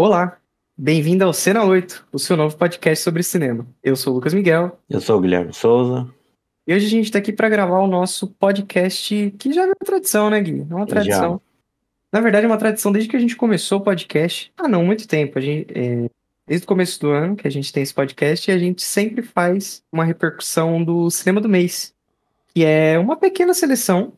Olá, bem-vindo ao Cena 8, o seu novo podcast sobre cinema. Eu sou o Lucas Miguel. Eu sou o Guilherme Souza. E hoje a gente está aqui para gravar o nosso podcast, que já é uma tradição, né, Gui? É uma tradição. Já. Na verdade, é uma tradição desde que a gente começou o podcast. Ah, não, muito tempo. A gente, é, desde o começo do ano que a gente tem esse podcast e a gente sempre faz uma repercussão do cinema do mês, que é uma pequena seleção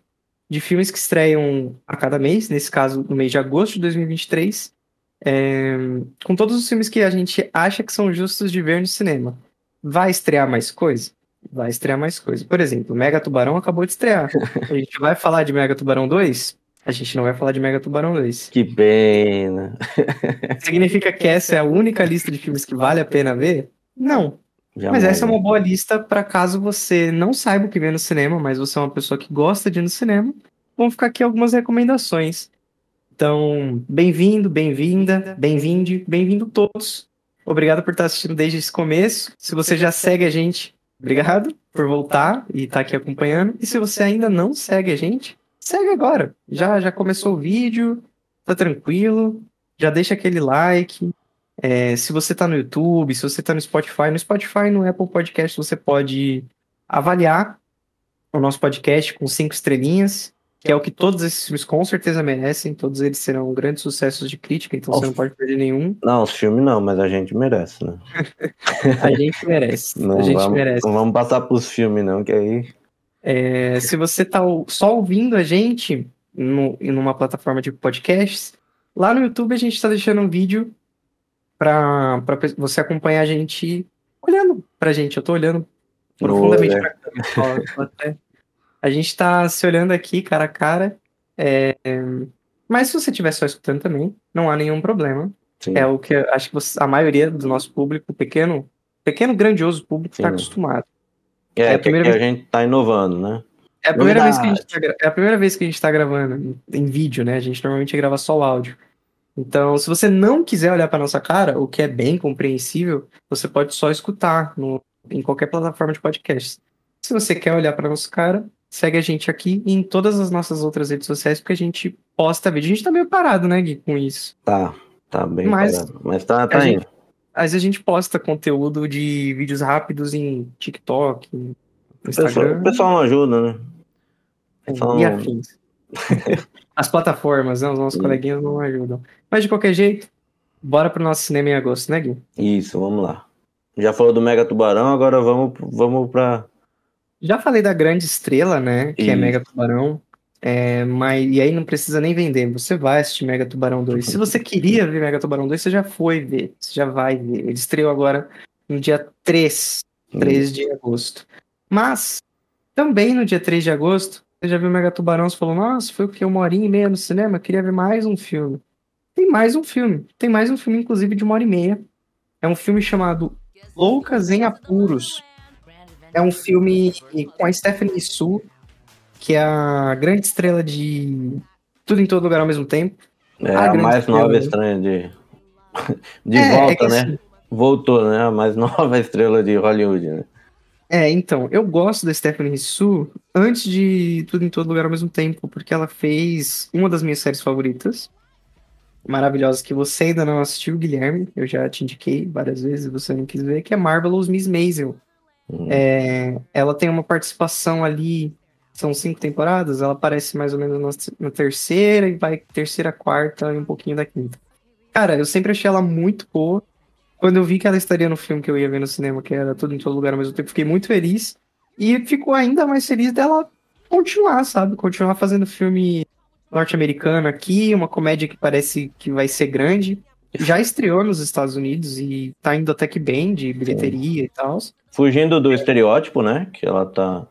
de filmes que estreiam a cada mês, nesse caso no mês de agosto de 2023, é, com todos os filmes que a gente acha que são justos de ver no cinema. Vai estrear mais coisa? Vai estrear mais coisa. Por exemplo, Mega Tubarão acabou de estrear. A gente vai falar de Mega Tubarão 2? A gente não vai falar de Mega Tubarão 2. Que pena. Significa que essa é a única lista de filmes que vale a pena ver? Não. Jamais. Mas essa é uma boa lista para caso você não saiba o que vê no cinema, mas você é uma pessoa que gosta de ir no cinema. Vão ficar aqui algumas recomendações. Então, bem-vindo, bem-vinda, bem-vinde, bem-vindo todos. Obrigado por estar assistindo desde esse começo. Se você já segue a gente, obrigado por voltar e estar aqui acompanhando. E se você ainda não segue a gente, segue agora. Já já começou o vídeo, tá tranquilo. Já deixa aquele like, é, se você está no YouTube, se você está no Spotify, no Spotify, no Apple Podcast, você pode avaliar o nosso podcast com cinco estrelinhas, que é o que todos esses filmes com certeza merecem. Todos eles serão grandes sucessos de crítica, então você não pode perder nenhum. Não, os filmes não, mas a gente merece, né? a gente merece. Não a gente vamos, merece. Não vamos passar pros filmes, não, que aí. É, se você está só ouvindo a gente no, numa plataforma de podcasts, lá no YouTube a gente está deixando um vídeo para você acompanhar a gente olhando pra gente. Eu tô olhando profundamente Boa, pra câmera. a gente tá se olhando aqui, cara a cara. É... Mas se você estiver só escutando também, não há nenhum problema. Sim. É o que acho que você, a maioria do nosso público, pequeno, pequeno, grandioso público, está acostumado. É, é a primeira que vez... a gente tá inovando, né? É a, primeira vez que a gente tá, é a primeira vez que a gente tá gravando em vídeo, né? A gente normalmente grava só o áudio. Então, se você não quiser olhar para nossa cara, o que é bem compreensível, você pode só escutar no, em qualquer plataforma de podcast. Se você quer olhar para nossa cara, segue a gente aqui e em todas as nossas outras redes sociais, porque a gente posta vídeo. A gente tá meio parado, né, Gui, com isso. Tá, tá bem mas, parado. Mas tá, tá indo. Mas a gente posta conteúdo de vídeos rápidos em TikTok, no Instagram. O pessoal, o pessoal não ajuda, né? Pessoal e afins. As plataformas, né? Os nossos Sim. coleguinhas não ajudam. Mas de qualquer jeito, bora pro nosso cinema em agosto, né, Gui? Isso, vamos lá. Já falou do Mega Tubarão, agora vamos, vamos pra. Já falei da grande estrela, né? Que é Isso. é Mega Tubarão. É, mas, e aí não precisa nem vender, você vai assistir Mega Tubarão 2. Se você queria ver Mega Tubarão 2, você já foi ver, você já vai ver. Ele estreou agora no dia 3, 3 de agosto. Mas, também no dia 3 de agosto, você já viu Mega Tubarão, você falou, nossa, foi o que? Uma horinha e meia no cinema? Queria ver mais um filme. Tem mais um filme. Tem mais um filme, inclusive, de uma hora e meia. É um filme chamado Loucas em Apuros. É um filme com a Stephanie Su, que é a grande estrela de Tudo em Todo Lugar ao mesmo tempo. É a, a mais nova estranha de, de é, volta, é né? Assim... Voltou, né? A mais nova estrela de Hollywood, né? É, então, eu gosto da Stephanie Su antes de Tudo em Todo Lugar ao mesmo tempo, porque ela fez uma das minhas séries favoritas, maravilhosas, que você ainda não assistiu, Guilherme, eu já te indiquei várias vezes e você não quis ver, que é Marvelous Miss Maisel. Uhum. É, ela tem uma participação ali, são cinco temporadas, ela aparece mais ou menos na, na terceira e vai terceira, quarta e um pouquinho da quinta. Cara, eu sempre achei ela muito boa, quando eu vi que ela estaria no filme que eu ia ver no cinema, que era tudo em todo lugar ao mesmo tempo, fiquei muito feliz. E ficou ainda mais feliz dela continuar, sabe? Continuar fazendo filme norte-americano aqui, uma comédia que parece que vai ser grande. Já estreou nos Estados Unidos e tá indo até que bem de bilheteria Sim. e tal. Fugindo do estereótipo, né? Que ela tá.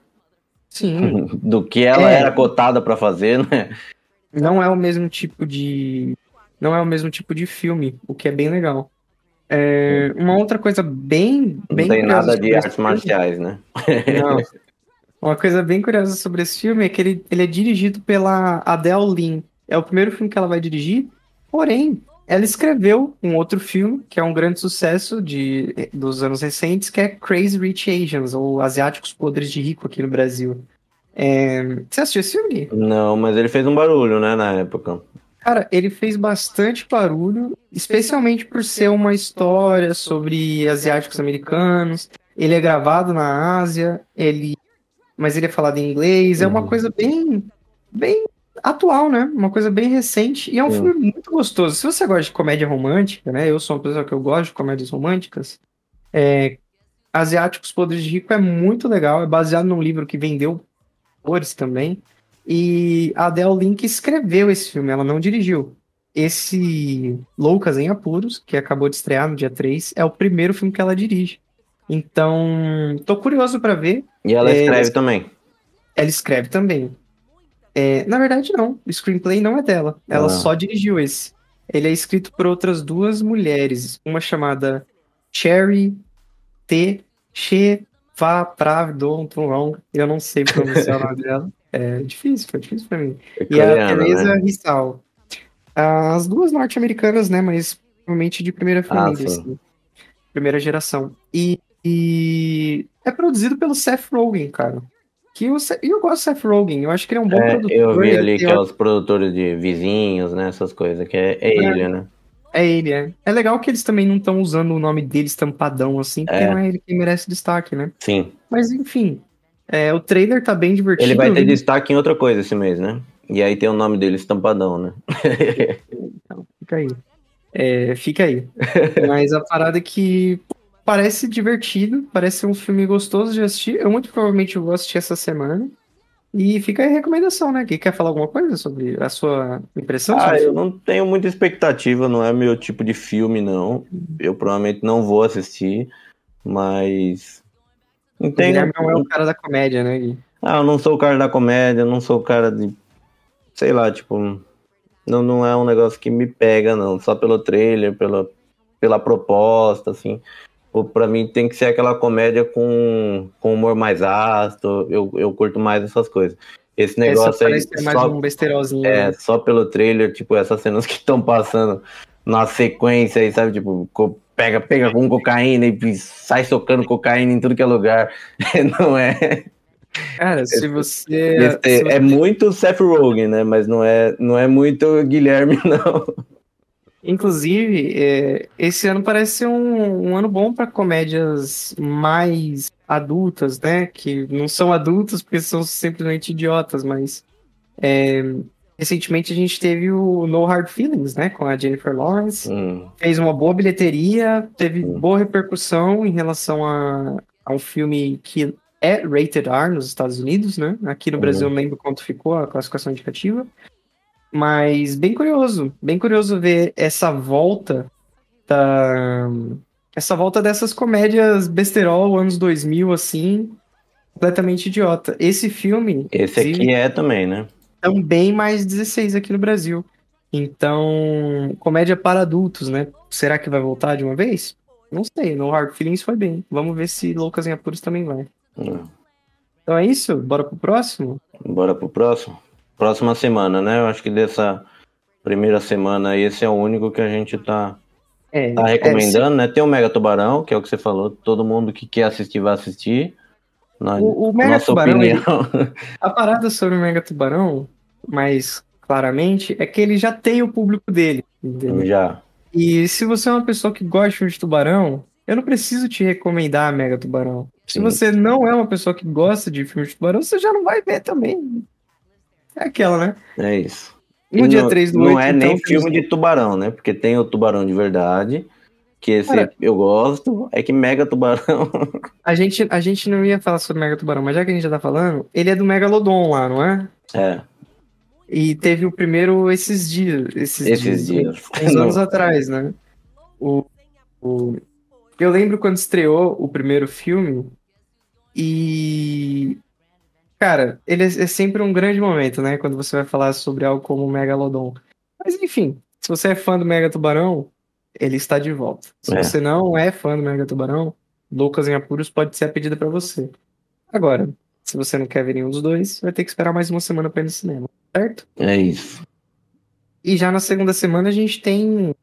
Sim. do que ela é... era cotada para fazer, né? Não é o mesmo tipo de. Não é o mesmo tipo de filme, o que é bem legal. É, uma outra coisa bem. bem Não tem nada de artes filme, marciais, né? Não. Uma coisa bem curiosa sobre esse filme é que ele, ele é dirigido pela Adele Lin. É o primeiro filme que ela vai dirigir, porém, ela escreveu um outro filme que é um grande sucesso de, dos anos recentes, que é Crazy Rich Asians, ou Asiáticos Podres de Rico aqui no Brasil. É... Você assistiu esse filme? Não, mas ele fez um barulho, né, na época. Cara, ele fez bastante barulho, especialmente por ser uma história sobre asiáticos americanos. Ele é gravado na Ásia, ele mas ele é falado em inglês. É uma uhum. coisa bem, bem atual, né? Uma coisa bem recente. E é um filme muito gostoso. Se você gosta de comédia romântica, né? Eu sou uma pessoa que eu gosto de comédias românticas. É, Asiáticos Podres de Rico é muito legal. É baseado num livro que vendeu cores também. E a Adele Link escreveu esse filme, ela não dirigiu. Esse Loucas em Apuros, que acabou de estrear no dia 3, é o primeiro filme que ela dirige. Então, tô curioso para ver. E ela é, escreve também. Ela escreve também. É, na verdade, não. O screenplay não é dela. Ela ah. só dirigiu esse. Ele é escrito por outras duas mulheres. Uma chamada Cherry T. Che Va Pravdon Eu não sei pronunciar o nome dela. É difícil, foi difícil pra mim. É e a Teresa né? Rissal. As duas norte-americanas, né? Mas provavelmente de primeira ah, família, ah, assim. Primeira geração. E e é produzido pelo Seth Rogen, cara. Que eu, eu gosto do Seth Rogen, eu acho que ele é um bom é, produtor. Eu vi ali que é os produtores de vizinhos, né? Essas coisas, que é, é, é ele, né? É ele, é. É legal que eles também não estão usando o nome dele estampadão assim, porque é. não é ele que merece destaque, né? Sim. Mas enfim, é, o trailer tá bem divertido. Ele vai ter destaque em outra coisa esse mês, né? E aí tem o nome dele estampadão, né? então, fica aí. É, fica aí. Mas a parada é que Parece divertido, parece ser um filme gostoso de assistir. Eu muito provavelmente vou assistir essa semana. E fica aí a recomendação, né? Quem quer falar alguma coisa sobre a sua impressão? Ah, eu não tenho muita expectativa, não é meu tipo de filme, não. Eu provavelmente não vou assistir, mas. Não tem... O não é o cara da comédia, né, Gui? Ah, eu não sou o cara da comédia, não sou o cara de. Sei lá, tipo. Não, não é um negócio que me pega, não. Só pelo trailer, pela, pela proposta, assim para mim tem que ser aquela comédia com, com humor mais ácido, eu, eu curto mais essas coisas. Esse negócio aí. É mais só, um besterolzinho. É, né? só pelo trailer, tipo, essas cenas que estão passando na sequência aí, sabe? Tipo, pega, pega com cocaína e sai socando cocaína em tudo que é lugar. Não é. Cara, se você. É, se você... é muito Seth Rogen, né? Mas não é, não é muito Guilherme, não. Inclusive, é, esse ano parece ser um, um ano bom para comédias mais adultas, né? Que não são adultas porque são simplesmente idiotas, mas é, recentemente a gente teve o No Hard Feelings, né? Com a Jennifer Lawrence. Hum. Fez uma boa bilheteria, teve hum. boa repercussão em relação a, a um filme que é rated R nos Estados Unidos, né? Aqui no uhum. Brasil eu não lembro quanto ficou a classificação indicativa. Mas bem curioso, bem curioso ver essa volta da. Essa volta dessas comédias besterol, anos 2000, assim, completamente idiota. Esse filme. Esse aqui é também, né? Também mais 16 aqui no Brasil. Então, comédia para adultos, né? Será que vai voltar de uma vez? Não sei, no Hard Feelings foi bem. Vamos ver se Loucas em Apuros também vai. Hum. Então é isso? Bora pro próximo? Bora pro próximo próxima semana, né? Eu acho que dessa primeira semana esse é o único que a gente tá, é, tá recomendando, é, né? Tem o Mega Tubarão, que é o que você falou, todo mundo que quer assistir vai assistir. Na, o, o Mega Tubarão, ele, a parada sobre o Mega Tubarão, mais claramente, é que ele já tem o público dele. Entendeu? Já. E se você é uma pessoa que gosta de filme de tubarão, eu não preciso te recomendar Mega Tubarão. Se Sim. você não é uma pessoa que gosta de filme de tubarão, você já não vai ver também. É aquela, né? É isso. No dia não, 3 do 8, Não é então, nem filme de tubarão, né? Porque tem o tubarão de verdade, que esse Cara, eu gosto, é que Mega Tubarão. a, gente, a gente não ia falar sobre Mega Tubarão, mas já que a gente já tá falando, ele é do Megalodon lá, não é? É. E teve o primeiro esses dias. Esses, esses dias. dias. Uns anos atrás, né? O, o, eu lembro quando estreou o primeiro filme e Cara, ele é, é, sempre um grande momento, né? Quando você vai falar sobre algo como o Megalodon. Mas enfim, se você é fã do Mega Tubarão, ele está de volta. Se é. você não é fã do Mega Tubarão, Loucas em Apuros pode ser a pedida para você. Agora, se você não quer ver nenhum dos dois, vai ter que esperar mais uma semana para ir no cinema, certo? É isso. E já na segunda semana a gente tem.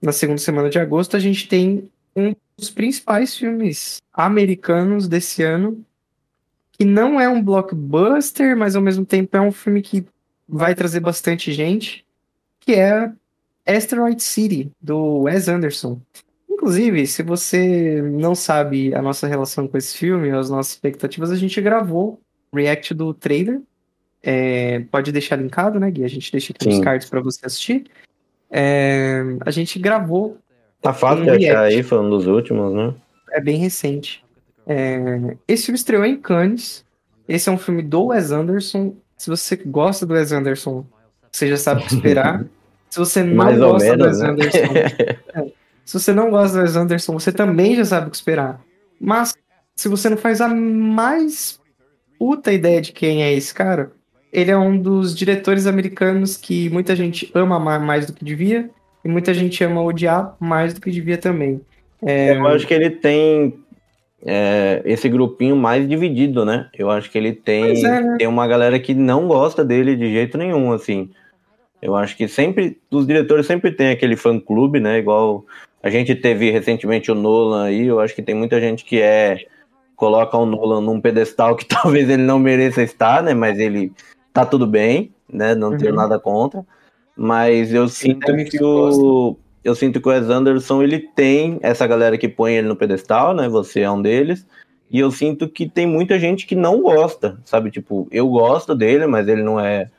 Na segunda semana de agosto, a gente tem um dos principais filmes americanos desse ano, que não é um blockbuster, mas ao mesmo tempo é um filme que vai trazer bastante gente, que é Asteroid City, do Wes Anderson. Inclusive, se você não sabe a nossa relação com esse filme, as nossas expectativas, a gente gravou react do trailer. É, pode deixar linkado, né, Gui? A gente deixa aqui Sim. nos cards para você assistir. É, a gente gravou. Tá fácil um de achar aí, foi um dos últimos, né? É bem recente. É, esse filme estreou em Cannes. Esse é um filme do Wes Anderson. Se você gosta do Wes Anderson, você já sabe o que esperar. Se você não Mais gosta do Wes né? Anderson. é, se você não gosta do Wes Anderson, você também já sabe o que esperar. Mas se você não faz a mais puta ideia de quem é esse cara, ele é um dos diretores americanos que muita gente ama mais do que devia e muita gente ama odiar mais do que devia também. É... Eu acho que ele tem é, esse grupinho mais dividido, né? Eu acho que ele tem, é, né? tem uma galera que não gosta dele de jeito nenhum, assim. Eu acho que sempre, os diretores sempre tem aquele fã-clube, né? Igual a gente teve recentemente o Nolan aí, eu acho que tem muita gente que é coloca o Nolan num pedestal que talvez ele não mereça estar, né? Mas ele tá tudo bem, né? Não uhum. tenho nada contra. Mas eu sinto que o eu sinto que o Wes Anderson ele tem essa galera que põe ele no pedestal, né? Você é um deles. E eu sinto que tem muita gente que não gosta, sabe? Tipo, eu gosto dele, mas ele não é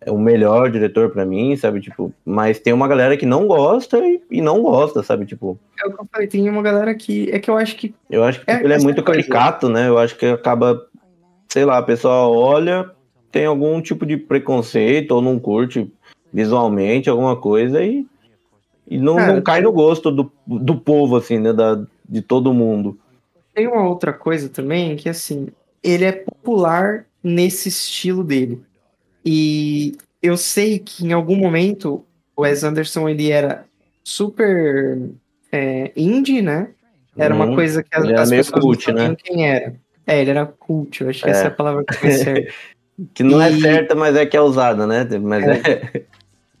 é o melhor diretor para mim, sabe? Tipo, mas tem uma galera que não gosta e, e, não gosta, sabe? Tipo. É o que eu falei, tem uma galera que. É que eu acho que. Eu acho que é, tipo, ele é muito caricato, né? Eu acho que acaba. Sei lá, a pessoa olha, tem algum tipo de preconceito ou não curte visualmente alguma coisa e, e não, Cara, não cai no gosto do, do povo, assim, né? Da, de todo mundo. Tem uma outra coisa também que, assim, ele é popular nesse estilo dele. E eu sei que em algum momento o Wes Anderson ele era super é, indie, né? Era uma uhum. coisa que as, as pessoas cult, não sabiam né? quem era. É, ele era cult, eu acho que é. essa é a palavra que foi certa. que não é e... é certa, mas é que é usada, né? Mas é.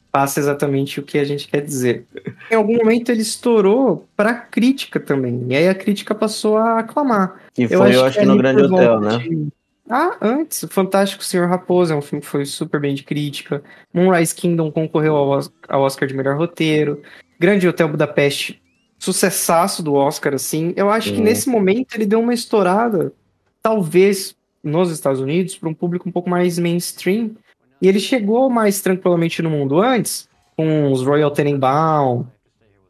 É. Passa exatamente o que a gente quer dizer. Em algum momento ele estourou para crítica também. E aí a crítica passou a aclamar. E foi, eu acho, eu acho que, no Grande Hotel, né? De... Ah, antes, Fantástico Senhor Raposa é um filme que foi super bem de crítica. Moonrise Kingdom concorreu ao Oscar de melhor roteiro. Grande Hotel Budapeste, sucessaço do Oscar, assim. Eu acho que nesse momento ele deu uma estourada, talvez nos Estados Unidos, para um público um pouco mais mainstream. E ele chegou mais tranquilamente no mundo antes, com os Royal Tenenbaum,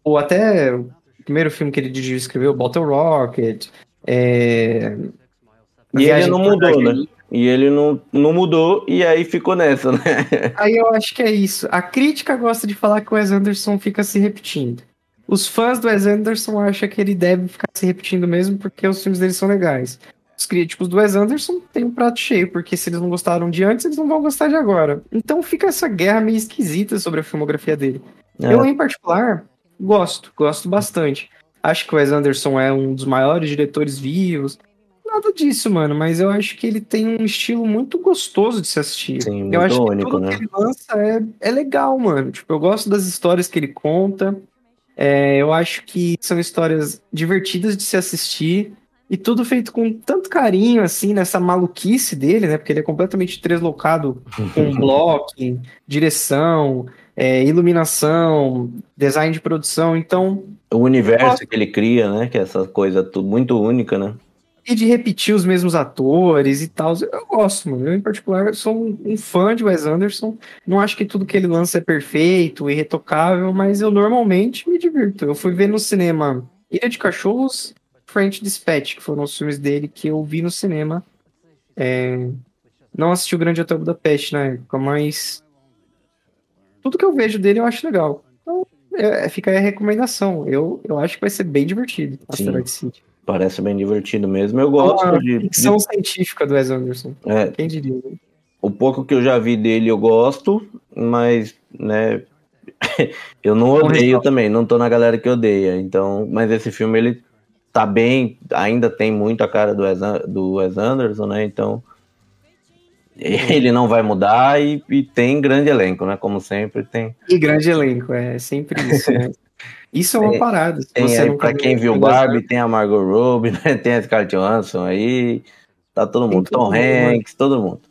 ou até o primeiro filme que ele dirigiu escreveu, Bottle Rocket. É... E ele não mudou, né? E ele não, não mudou e aí ficou nessa, né? Aí eu acho que é isso. A crítica gosta de falar que o Wes Anderson fica se repetindo. Os fãs do Wes Anderson acham que ele deve ficar se repetindo mesmo porque os filmes dele são legais. Os críticos do Wes Anderson têm um prato cheio, porque se eles não gostaram de antes, eles não vão gostar de agora. Então fica essa guerra meio esquisita sobre a filmografia dele. É. Eu, em particular, gosto, gosto bastante. Acho que o Wes Anderson é um dos maiores diretores vivos nada disso, mano, mas eu acho que ele tem um estilo muito gostoso de se assistir. Sim, eu acho único, que tudo né? que ele lança é, é legal, mano. Tipo, eu gosto das histórias que ele conta. É, eu acho que são histórias divertidas de se assistir. E tudo feito com tanto carinho, assim, nessa maluquice dele, né? Porque ele é completamente deslocado com blocking, direção, é, iluminação, design de produção. Então. O universo que ele cria, né? Que é essa coisa tudo muito única, né? E de repetir os mesmos atores e tal. Eu gosto, mano. Eu, em particular, sou um, um, fã de Wes Anderson. Não acho que tudo que ele lança é perfeito, irretocável, mas eu normalmente me divirto. Eu fui ver no cinema Ilha de Cachorros, French Dispatch, que foram os filmes dele que eu vi no cinema. É... Não assisti o Grande Hotel Budapeste na época, mas tudo que eu vejo dele eu acho legal. Então, é, fica aí a recomendação. Eu, eu acho que vai ser bem divertido, Asteroid City. Parece bem divertido mesmo. Eu gosto Uma de. Ficção de... científica do Wes Anderson. É, Quem diria? Né? O pouco que eu já vi dele eu gosto, mas, né. eu não odeio também, não tô na galera que odeia. Então, mas esse filme ele tá bem, ainda tem muito a cara do Wes, do Wes Anderson, né? Então ele não vai mudar e, e, tem grande elenco, né? Como sempre tem. E grande elenco, é sempre isso. Né? Isso é uma tem, parada. Tem pra quem viu Barbie, tem a Margot Robbie, né? tem a Scarlett Johansson aí, tá todo mundo. Tom Hanks, todo mundo.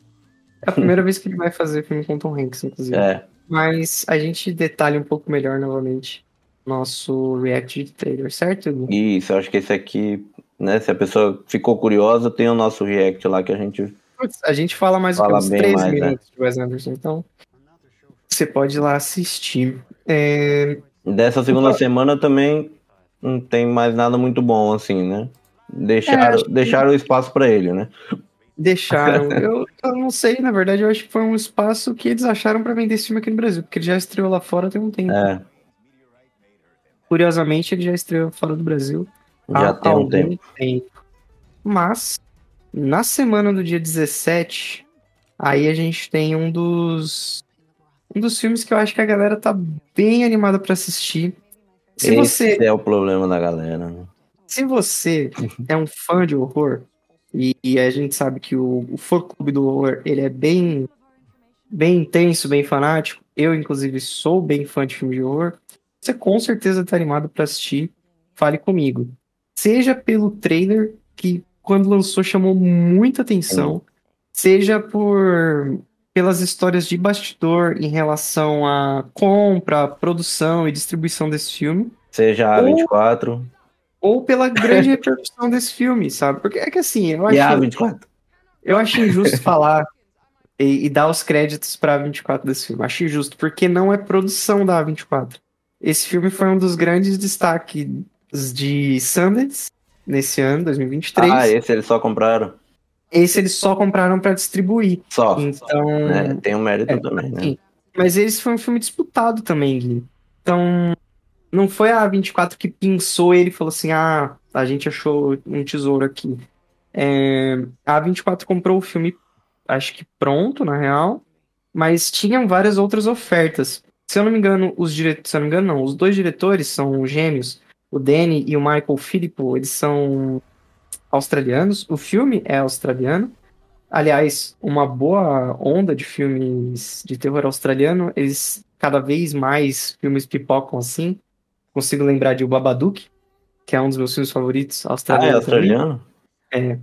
É a primeira vez que ele vai fazer filme com Tom Hanks, inclusive. É. Mas a gente detalha um pouco melhor novamente nosso react de trailer, certo? Isso, eu acho que esse aqui, né? Se a pessoa ficou curiosa, tem o nosso react lá que a gente. A gente fala mais fala uns 3 mais, né? minutos né? de Wes Anderson, então você pode ir lá assistir. É... Dessa segunda então, semana também não tem mais nada muito bom, assim, né? Deixaram, é, deixaram o espaço para ele, né? Deixaram. eu, eu não sei, na verdade, eu acho que foi um espaço que eles acharam para vender esse filme aqui no Brasil, porque ele já estreou lá fora tem um tempo. É. Curiosamente, ele já estreou fora do Brasil. Já tem um tempo. tempo. Mas, na semana do dia 17, aí a gente tem um dos. Um dos filmes que eu acho que a galera tá bem animada para assistir. Se Esse você... é o problema da galera. Né? Se você é um fã de horror, e, e a gente sabe que o, o fã clube do horror ele é bem, bem intenso, bem fanático. Eu, inclusive, sou bem fã de filme de horror. Você com certeza está animado para assistir. Fale comigo. Seja pelo trailer, que quando lançou chamou muita atenção, seja por pelas histórias de bastidor em relação à compra, produção e distribuição desse filme. Seja a 24 ou pela grande repercussão desse filme, sabe? Porque é que assim, eu acho. a 24. Eu acho injusto falar e, e, dar os créditos pra 24 desse filme. Acho injusto, porque não é produção da A24. Esse filme foi um dos grandes destaques de Sundance nesse ano, 2023. Ah, esse eles só compraram. Esse eles só compraram para distribuir. Só. Então. É, tem um mérito é, também, né? Sim. Mas esse foi um filme disputado também, Gui. Então, não foi a 24 que pensou ele e falou assim: ah, a gente achou um tesouro aqui. É, a 24 comprou o filme, acho que pronto, na real, mas tinham várias outras ofertas. Se eu não me engano, os diretores, se eu não me engano, não, os dois diretores são gêmeos, o Danny e o Michael Filippo, eles são australianos. O filme é australiano. Aliás, uma boa onda de filmes de terror australiano, eles cada vez mais filmes pipocam assim consigo lembrar de O Babadook, que é um dos meus filmes favoritos australiano. Ah, é australiano? Também. É.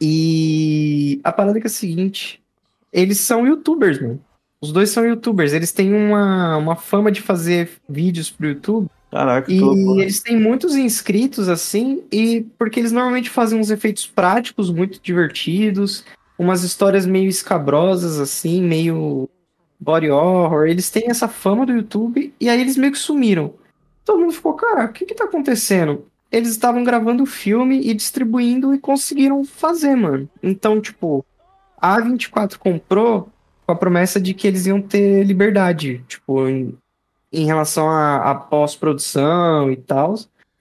E a parada é que é a seguinte: eles são youtubers, mano. Os dois são youtubers. Eles têm uma, uma fama de fazer vídeos pro YouTube. Caraca, e louco, eles têm muitos inscritos, assim, e porque eles normalmente fazem uns efeitos práticos muito divertidos, umas histórias meio escabrosas, assim, meio body horror. Eles têm essa fama do YouTube e aí eles meio que sumiram todo mundo ficou, cara, o que que tá acontecendo? Eles estavam gravando o filme e distribuindo e conseguiram fazer, mano. Então, tipo, a A24 comprou com a promessa de que eles iam ter liberdade, tipo, em, em relação à pós-produção e tal.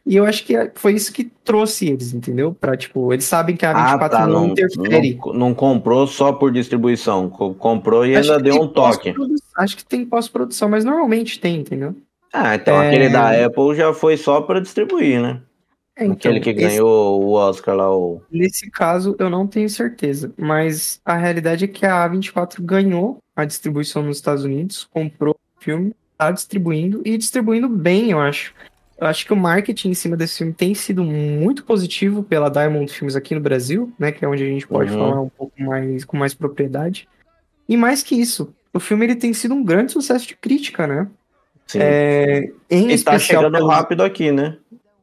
E eu acho que foi isso que trouxe eles, entendeu? Pra, tipo, eles sabem que a A24 ah, tá, não, não, interfere. Não, não, comprou só por distribuição, comprou e acho ainda deu um toque. Acho que tem pós-produção, mas normalmente tem, entendeu? Ah, então é... aquele da Apple já foi só para distribuir, né? É, então, aquele que ganhou esse... o Oscar lá. O... Nesse caso, eu não tenho certeza. Mas a realidade é que a A24 ganhou a distribuição nos Estados Unidos, comprou o filme, tá distribuindo e distribuindo bem, eu acho. Eu acho que o marketing em cima desse filme tem sido muito positivo pela Diamond Filmes aqui no Brasil, né? Que é onde a gente pode uhum. falar um pouco mais com mais propriedade. E mais que isso, o filme ele tem sido um grande sucesso de crítica, né? Sim. É, em e tá chegando pelo... rápido aqui, né?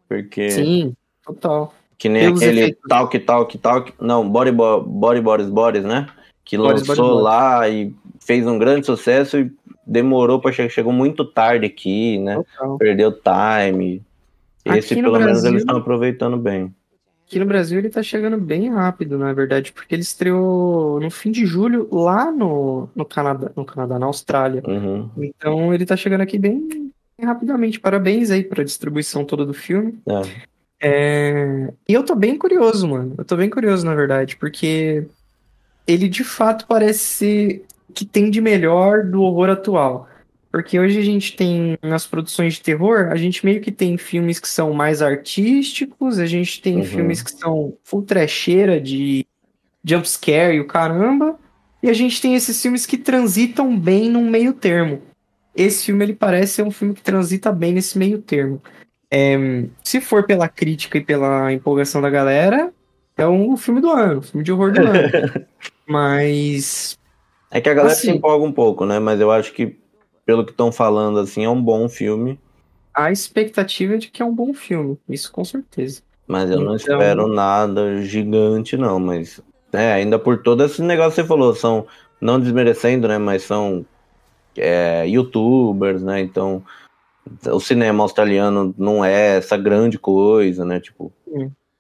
Porque. Sim, total. Que nem Pelos aquele efeitos. Talk, Talk, Talk. Não, Body, Body Boris Boris, né? Que lançou Boris, lá Boris. e fez um grande sucesso e demorou para chegar. Chegou muito tarde aqui, né? Total. Perdeu time. Esse, pelo Brasil... menos, eles estão aproveitando bem. Aqui no Brasil ele tá chegando bem rápido, na verdade, porque ele estreou no fim de julho lá no, no Canadá, no Canadá, na Austrália. Uhum. Então ele tá chegando aqui bem rapidamente. Parabéns aí pra distribuição toda do filme. É. É... E eu tô bem curioso, mano. Eu tô bem curioso, na verdade, porque ele de fato parece que tem de melhor do horror atual. Porque hoje a gente tem, nas produções de terror, a gente meio que tem filmes que são mais artísticos, a gente tem uhum. filmes que são full trecheira de jumpscare e o caramba, e a gente tem esses filmes que transitam bem num meio termo. Esse filme, ele parece ser um filme que transita bem nesse meio termo. É, se for pela crítica e pela empolgação da galera, é um filme do ano, um filme de horror do ano. Mas. É que a galera assim, se empolga um pouco, né? Mas eu acho que pelo que estão falando, assim, é um bom filme. A expectativa é de que é um bom filme, isso com certeza. Mas eu então... não espero nada gigante, não. Mas, é, ainda por todo esse negócio que você falou, são, não desmerecendo, né? Mas são é, youtubers, né? Então, o cinema australiano não é essa grande coisa, né? Tipo.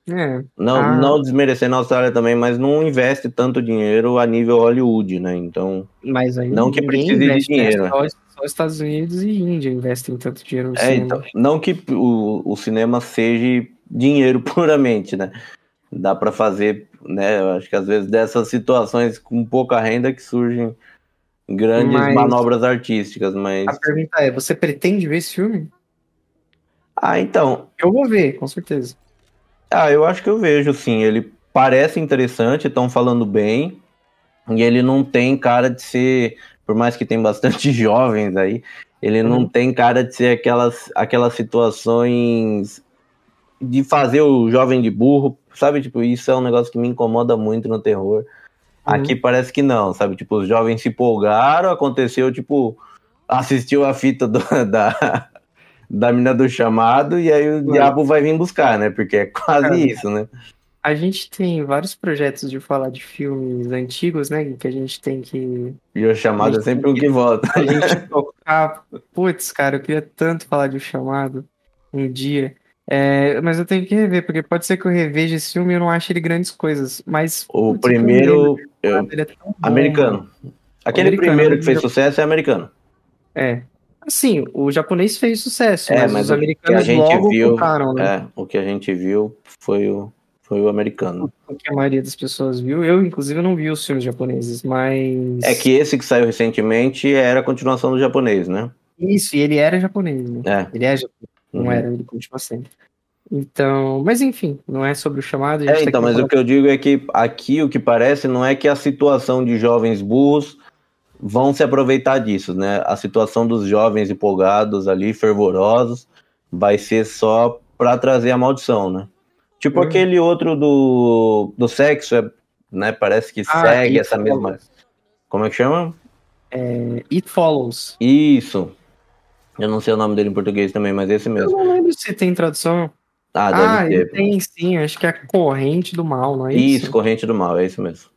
É. Não, ah. não desmerecendo a Austrália também, mas não investe tanto dinheiro a nível Hollywood, né? Então. Mas aí não que precise de né? dinheiro. Né? Só, Estados Unidos e Índia investem tanto dinheiro no é, cinema. Então, não que o, o cinema seja dinheiro puramente, né? Dá para fazer, né? Acho que às vezes dessas situações com pouca renda que surgem grandes mas... manobras artísticas, mas. A pergunta é: você pretende ver esse filme? Ah, então. Eu vou ver, com certeza. Ah, eu acho que eu vejo, sim. Ele parece interessante, estão falando bem. E ele não tem cara de ser, por mais que tem bastante jovens aí, ele não uhum. tem cara de ser aquelas, aquelas situações de fazer o jovem de burro, sabe? Tipo, isso é um negócio que me incomoda muito no terror. Uhum. Aqui parece que não, sabe? Tipo, os jovens se empolgaram, aconteceu, tipo, assistiu a fita do, da, da mina do chamado e aí o Ué. diabo vai vir buscar, né? Porque é quase Cara, isso, né? A gente tem vários projetos de falar de filmes antigos, né? Que a gente tem que. E o chamado é sempre o que, que volta. A gente tocar. Putz, cara, eu queria tanto falar de o chamado um dia. É, mas eu tenho que rever, porque pode ser que eu reveja esse filme e eu não ache ele grandes coisas. Mas. O primeiro. Eu... É americano. Aquele americano, primeiro que fez sucesso é americano. É. Assim, o japonês fez sucesso, é, mas, mas os americanos a gente logo viu, né? É, o que a gente viu foi o, foi o americano. O que a maioria das pessoas viu. Eu, inclusive, não vi os filmes japoneses, mas. É que esse que saiu recentemente era a continuação do japonês, né? Isso, e ele era japonês, né? É. Ele é japonês. Não uhum. era, ele continua sendo. Então, mas enfim, não é sobre o chamado. É, tá então, mas o que eu digo é que aqui o que parece não é que a situação de jovens burros vão se aproveitar disso, né? A situação dos jovens empolgados ali, fervorosos, vai ser só para trazer a maldição, né? Tipo uhum. aquele outro do, do sexo, é, né? Parece que ah, segue essa follows. mesma. Como é que chama? É, It Follows. Isso. Eu não sei o nome dele em português também, mas esse mesmo. Eu não lembro se tem tradução. Ah, deve ah, ter. tem sim, acho que é Corrente do Mal, não é isso? Isso, Corrente do Mal, é isso mesmo.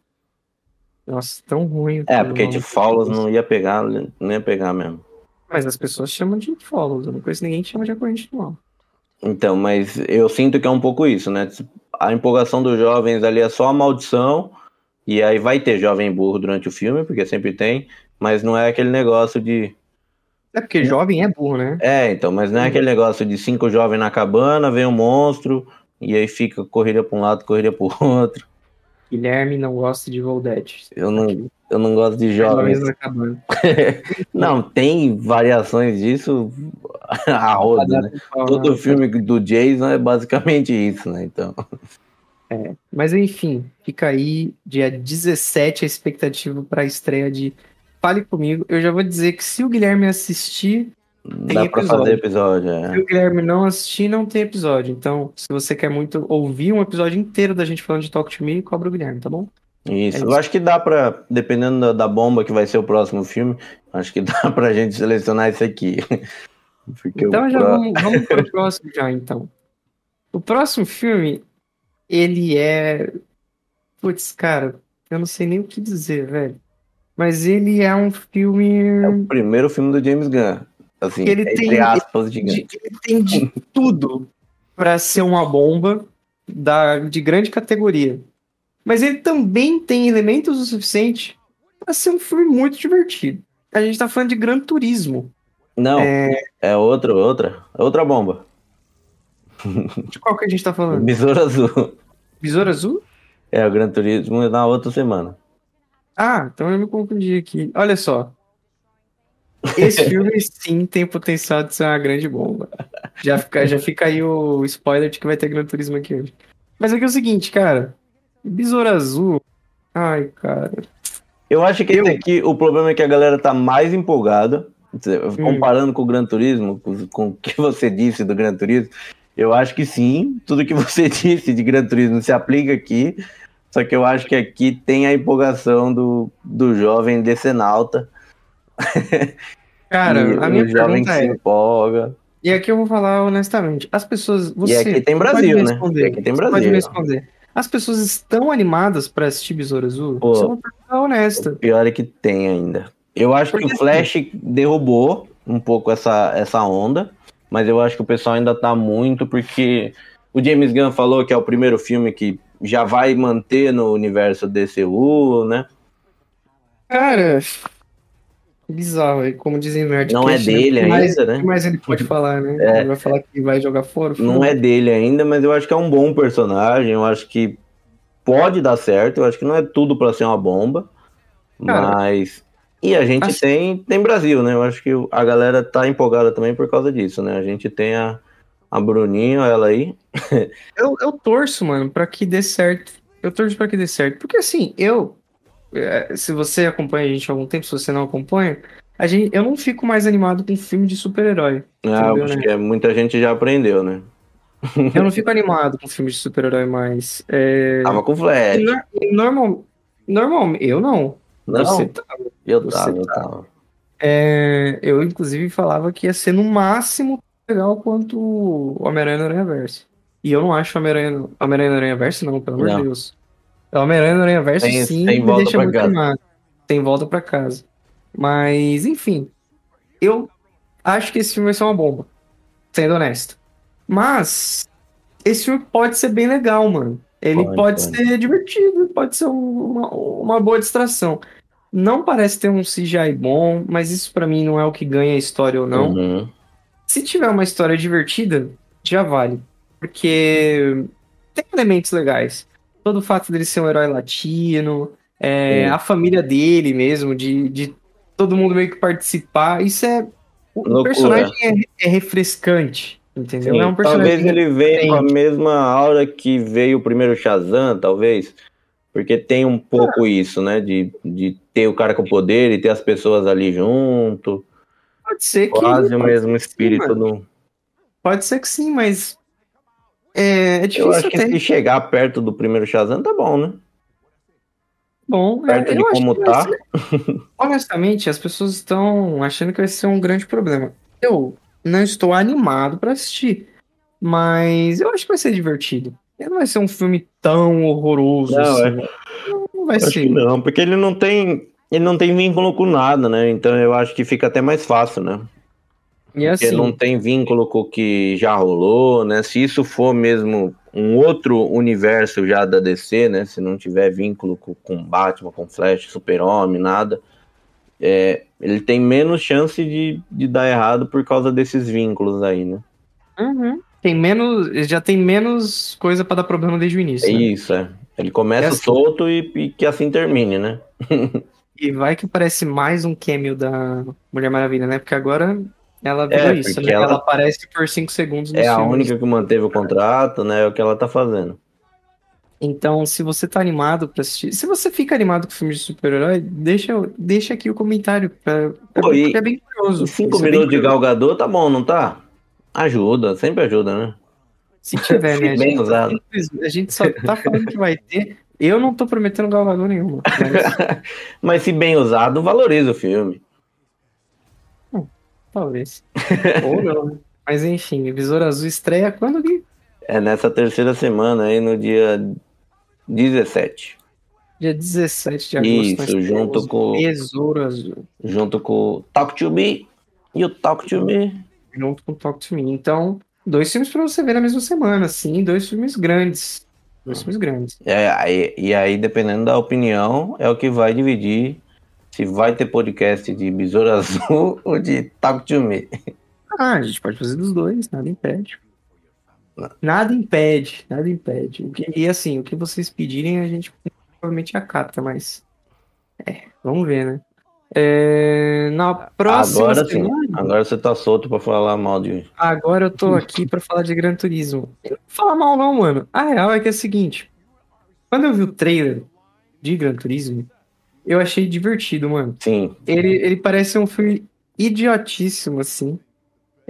Nossa, tão ruim. É, porque de follows não ia pegar, não ia pegar mesmo. Mas as pessoas chamam de follows, eu não conheço ninguém que chama de corrente do mal. Então, mas eu sinto que é um pouco isso, né? A empolgação dos jovens ali é só a maldição, e aí vai ter jovem burro durante o filme, porque sempre tem, mas não é aquele negócio de. É porque jovem é burro, né? É, então, mas não é aquele negócio de cinco jovens na cabana, vem um monstro, e aí fica corrida para um lado, corrida para o outro. Guilherme não gosta de Evil Dead. Eu não, eu não gosto de jovens. não, tem variações disso a roda, né? Todo filme do Jason é basicamente isso, né? Então. É, mas enfim, fica aí dia 17 a expectativa para a estreia de Fale Comigo. Eu já vou dizer que se o Guilherme assistir, tem Dá episódio. pra fazer episódio, é. Se o Guilherme não assistir, não tem episódio. Então, se você quer muito ouvir um episódio inteiro da gente falando de Talk to Me, cobra o Guilherme, tá bom? Isso. É isso. Eu acho que dá pra, dependendo da, da, bomba que vai ser o próximo filme, acho que dá pra gente selecionar esse aqui. Porque então já vamos, vamos pro próximo já, então. O próximo filme, ele é... Putz, cara, eu não sei nem o que dizer, velho. Mas ele é um filme... É o primeiro filme do James Gunn. Assim, ele tem, aspas, ele, ele tem de tudo para ser uma bomba da, de grande categoria. Mas ele também tem elementos o suficiente para ser um filme muito divertido. A gente tá falando de Gran Turismo. Não, é, é outra, outra, é outra bomba. De qual que a gente tá falando? Besouro Azul. Besouro Azul? É, o Gran Turismo na outra semana. Ah, então eu me confundi aqui. Olha só. Esse filme sim tem potencial de ser uma grande bomba. Já fica, já fica aí o spoiler de que vai ter Gran Turismo aqui hoje. Mas aqui é o seguinte, cara. Besouro Azul. Ai, cara. Eu acho que eu... esse aqui, o problema é que a galera tá mais empolgada. Comparando hum. com o Gran Turismo, com, com o que você disse do Gran Turismo, eu acho que sim, tudo que você disse de Gran Turismo se aplica aqui. Só que eu acho que aqui tem a empolgação do, do jovem decenalta Cara, e a minha o jovem pergunta se é. empolga. E aqui eu vou falar honestamente. As pessoas. Você E aqui tem pode Brasil, né? E aqui tem você Pode Brasil. me responder. As pessoas estão animadas pra assistir Besouro Azul? Pô. Isso é uma pergunta honesta. O pior é que tem ainda. Eu acho que Porque o Flash derrubou um pouco essa, essa onda, mas eu acho que o pessoal ainda tá muito, porque o James Gunn falou que é o primeiro filme que já vai manter no universo DCU, né? Cara. Bizarro, como dizem Nerdcast, Não é dele né? Mas- ainda, né? Mas ele pode falar, né? É. Ele vai falar que vai jogar fora. Não é dele ainda, mas eu acho que é um bom personagem, eu acho que pode dar certo, eu acho que não é tudo pra ser uma bomba, Cara, mas... E a gente acho- tem, tem Brasil, né? Eu acho que a galera tá empolgada também por causa disso, né? A gente tem a, a Bruninho, ela aí, Eu, eu torço, mano, pra que dê certo. Eu torço pra que dê certo. Porque assim, eu. é, Se você acompanha a gente há algum tempo, se você não acompanha, a gente, eu não fico mais animado com filme de super-herói. Ah, Entendeu, acho né? que é- muita gente já aprendeu, né? Eu não fico animado com filme de super-herói mais. É, Tava com Flash. e normal, normal, eu não. Não, Você tá. eu você tava, eu tá. tava. É, eu, inclusive, falava que ia ser no máximo legal quanto o Homem-Aranha no Aranha Verso. E eu não acho o Homem-Aranha no Aranha Verso, não, pelo amor de. Deus. O Homem-Aranha no Aranha Verso, Tem- sim, tem me volta deixa pra muito casa. animado. Tem volta pra casa. Mas, enfim. Eu acho que esse filme vai ser uma bomba. Sendo honesto. Mas, esse filme pode ser bem legal, mano. Ele Pode, pode, pode. ser divertido, pode ser um- uma, uma boa distração. Não parece ter um CGI bom, mas isso pra mim não é o que ganha a história ou não. Uhum. Se tiver uma história divertida, já vale. Porque tem elementos legais. Todo o fato dele ser um herói latino, é, a família dele mesmo, de, de todo mundo meio que participar, isso é. O Loucura. personagem é, é refrescante, entendeu? Sim, é um personagem. talvez ele venha com a mesma aura que veio o primeiro Shazam, talvez. Porque tem um pouco isso, né? De, de ter o cara com poder e ter as pessoas ali junto. Pode ser que. Quase o mesmo sim, espírito mano. do. Pode ser que sim, mas. É, é Eu difícil acho que até. se chegar perto do primeiro Shazam, tá bom, né? Bom, é, Perto de eu como tá. ser- Honestamente, as pessoas estão achando que vai ser um grande problema. Eu não estou animado para assistir, mas eu acho que vai ser divertido. Ele não vai ser um filme tão horroroso Não, assim. Não, não vai Acho ser. não, porque ele não tem. Ele não tem vínculo com nada, né? Então eu acho que fica até mais fácil, né? E Porque assim, não tem vínculo com o que já rolou, né? Se isso for mesmo um outro universo já da DC, né? Se não tiver vínculo com, com Batman, com Flash, Super-Homem, nada, é, ele tem menos chance de, de dar errado por causa desses vínculos aí, né? uhum, tem menos, já tem menos coisa para dar problema desde o início. É né? isso, é. Ele começa É assim. solto e, e que assim termine, né? E vai que parece mais um cameo da Mulher Maravilha, né? Porque agora ela virou É, isso, né? ela- Ela aparece por 5 segundos no É a única que manteve o contrato, né? É o que ela tá fazendo. Então, se você tá animado pra assistir, se você fica animado com filme de super-herói, deixa, deixa aqui o comentário, pra, é, Pô, porque é bem curioso. Em cinco Isso é bem minutos de curioso. Galgador tá bom, não tá? Ajuda, sempre ajuda, né? Se tiver, né? A gente, a gente só tá falando que vai ter. Eu não tô prometendo galgador nenhuma. Mas Mas se bem usado, valoriza o filme. talvez. Ou não, né? Mas enfim, Visor Azul estreia quando, Gui? É nessa terceira semana aí, no dia 17. Dia 17 de agosto. Isso, junto com- Besouro Azul. Junto com Talk to Me e o Talk to Me. Junto com Talk to Me. Então, dois filmes pra você ver na mesma semana, sim, dois filmes grandes. Dois filmes grandes. É, aí, e aí, dependendo da opinião, é o que vai dividir se vai ter podcast de Besouro Azul ou de Talk to Me. Ah, a gente pode fazer dos dois, nada impede. Nada impede, nada impede. E assim, o que vocês pedirem a gente provavelmente acata, mas. É, vamos ver, né? É, na próxima Agora sim, agora você tá solto pra falar mal de. agora eu tô aqui pra falar de Gran Turismo. Eu não vou falar mal, não, mano. A real é que é o seguinte: quando eu vi o trailer de Gran Turismo, eu achei divertido, mano. Sim, Ele, ele parece um filme idiotíssimo, assim.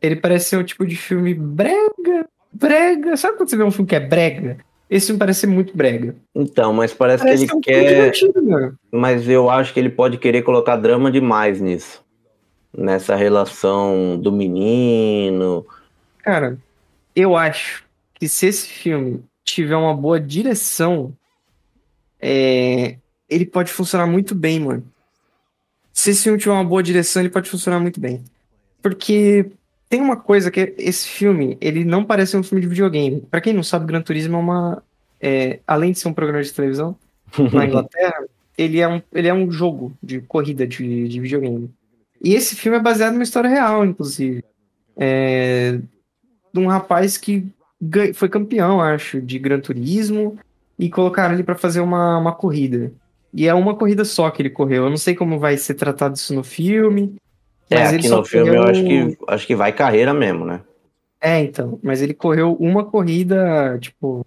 Ele parece ser um tipo de filme brega, brega. Sabe quando você vê um filme que é brega? Esse filme parece ser muito brega. então, mas parece, Parece que ser um ele filme quer. mano. Mas eu acho que ele pode querer colocar drama demais nisso. nessa relação do menino. Cara, eu acho que se esse filme tiver uma boa direção, é, ele pode funcionar muito bem, mano. Se esse filme tiver uma boa direção, ele pode funcionar muito bem. Porque tem uma coisa que esse filme, ele não parece um filme de videogame. Para quem não sabe, Gran Turismo é uma. É, além de ser um programa de televisão na Inglaterra, ele é um, ele é um jogo de corrida de, de videogame. E esse filme é baseado numa história real, inclusive. É, de um rapaz que foi campeão, acho, de Gran Turismo e colocaram ele para fazer uma, uma corrida. E é uma corrida só que ele correu. Eu não sei como vai ser tratado isso no filme. É, aqui no filme correu... eu acho que, acho que vai carreira mesmo, né? É, então. Mas ele correu uma corrida, tipo.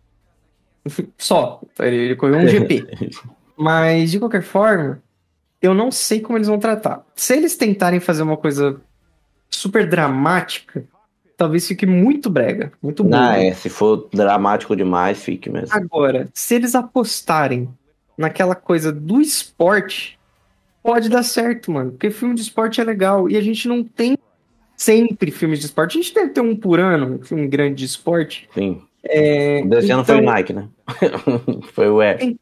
Só. Ele correu um GP. mas, de qualquer forma, eu não sei como eles vão tratar. Se eles tentarem fazer uma coisa super dramática, talvez fique muito brega, muito bom. Ah, é, se for dramático demais, fique mesmo. Agora, se eles apostarem naquela coisa do esporte, pode dar certo, mano. Porque filme de esporte é legal e a gente não tem sempre filmes de esporte. A gente deve ter um por ano, um filme grande de esporte. Sim. É, Desse então, ano foi o então Nike, né? foi o E.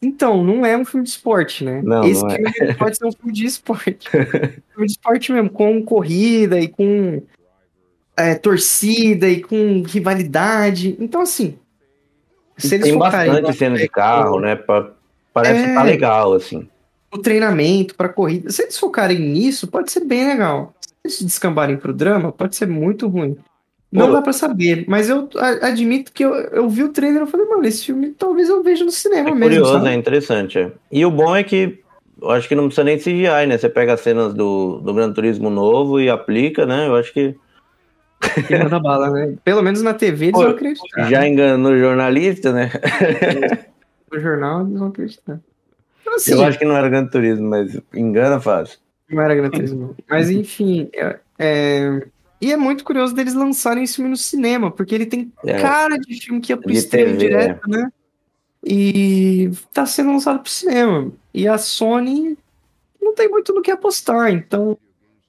Então, não é um filme de esporte, né? Não, Esse não filme é. pode ser um filme de esporte. filme de esporte mesmo, com corrida e com é, torcida e com rivalidade. Então, assim. Se tem bastante cena de carro, né? Parece é, que tá legal, assim. O treinamento para corrida. Se eles focarem nisso, pode ser bem legal. Se eles descambarem pro drama, pode ser muito ruim. Não Pô, dá para saber, mas eu admito que eu, eu vi o trailer e falei, mano, esse filme talvez eu veja no cinema é mesmo. Curioso, sabe? é interessante. E o bom é que eu acho que não precisa nem CGI, né? Você pega as cenas do, do Gran Turismo novo e aplica, né? Eu acho que. manda bala, né? Pelo menos na TV eles Pô, vão acreditar. Já enganou o jornalista, né? no jornal eles vão acreditar. Assim, eu acho que não era Gran Turismo, mas engana fácil. Não era Gran Turismo. Mas enfim, é, é e é muito curioso deles lançarem esse filme no cinema, porque ele tem é. cara de filme que ia pro streaming direto, né? E tá sendo lançado pro cinema. E a Sony não tem muito no que apostar. Então,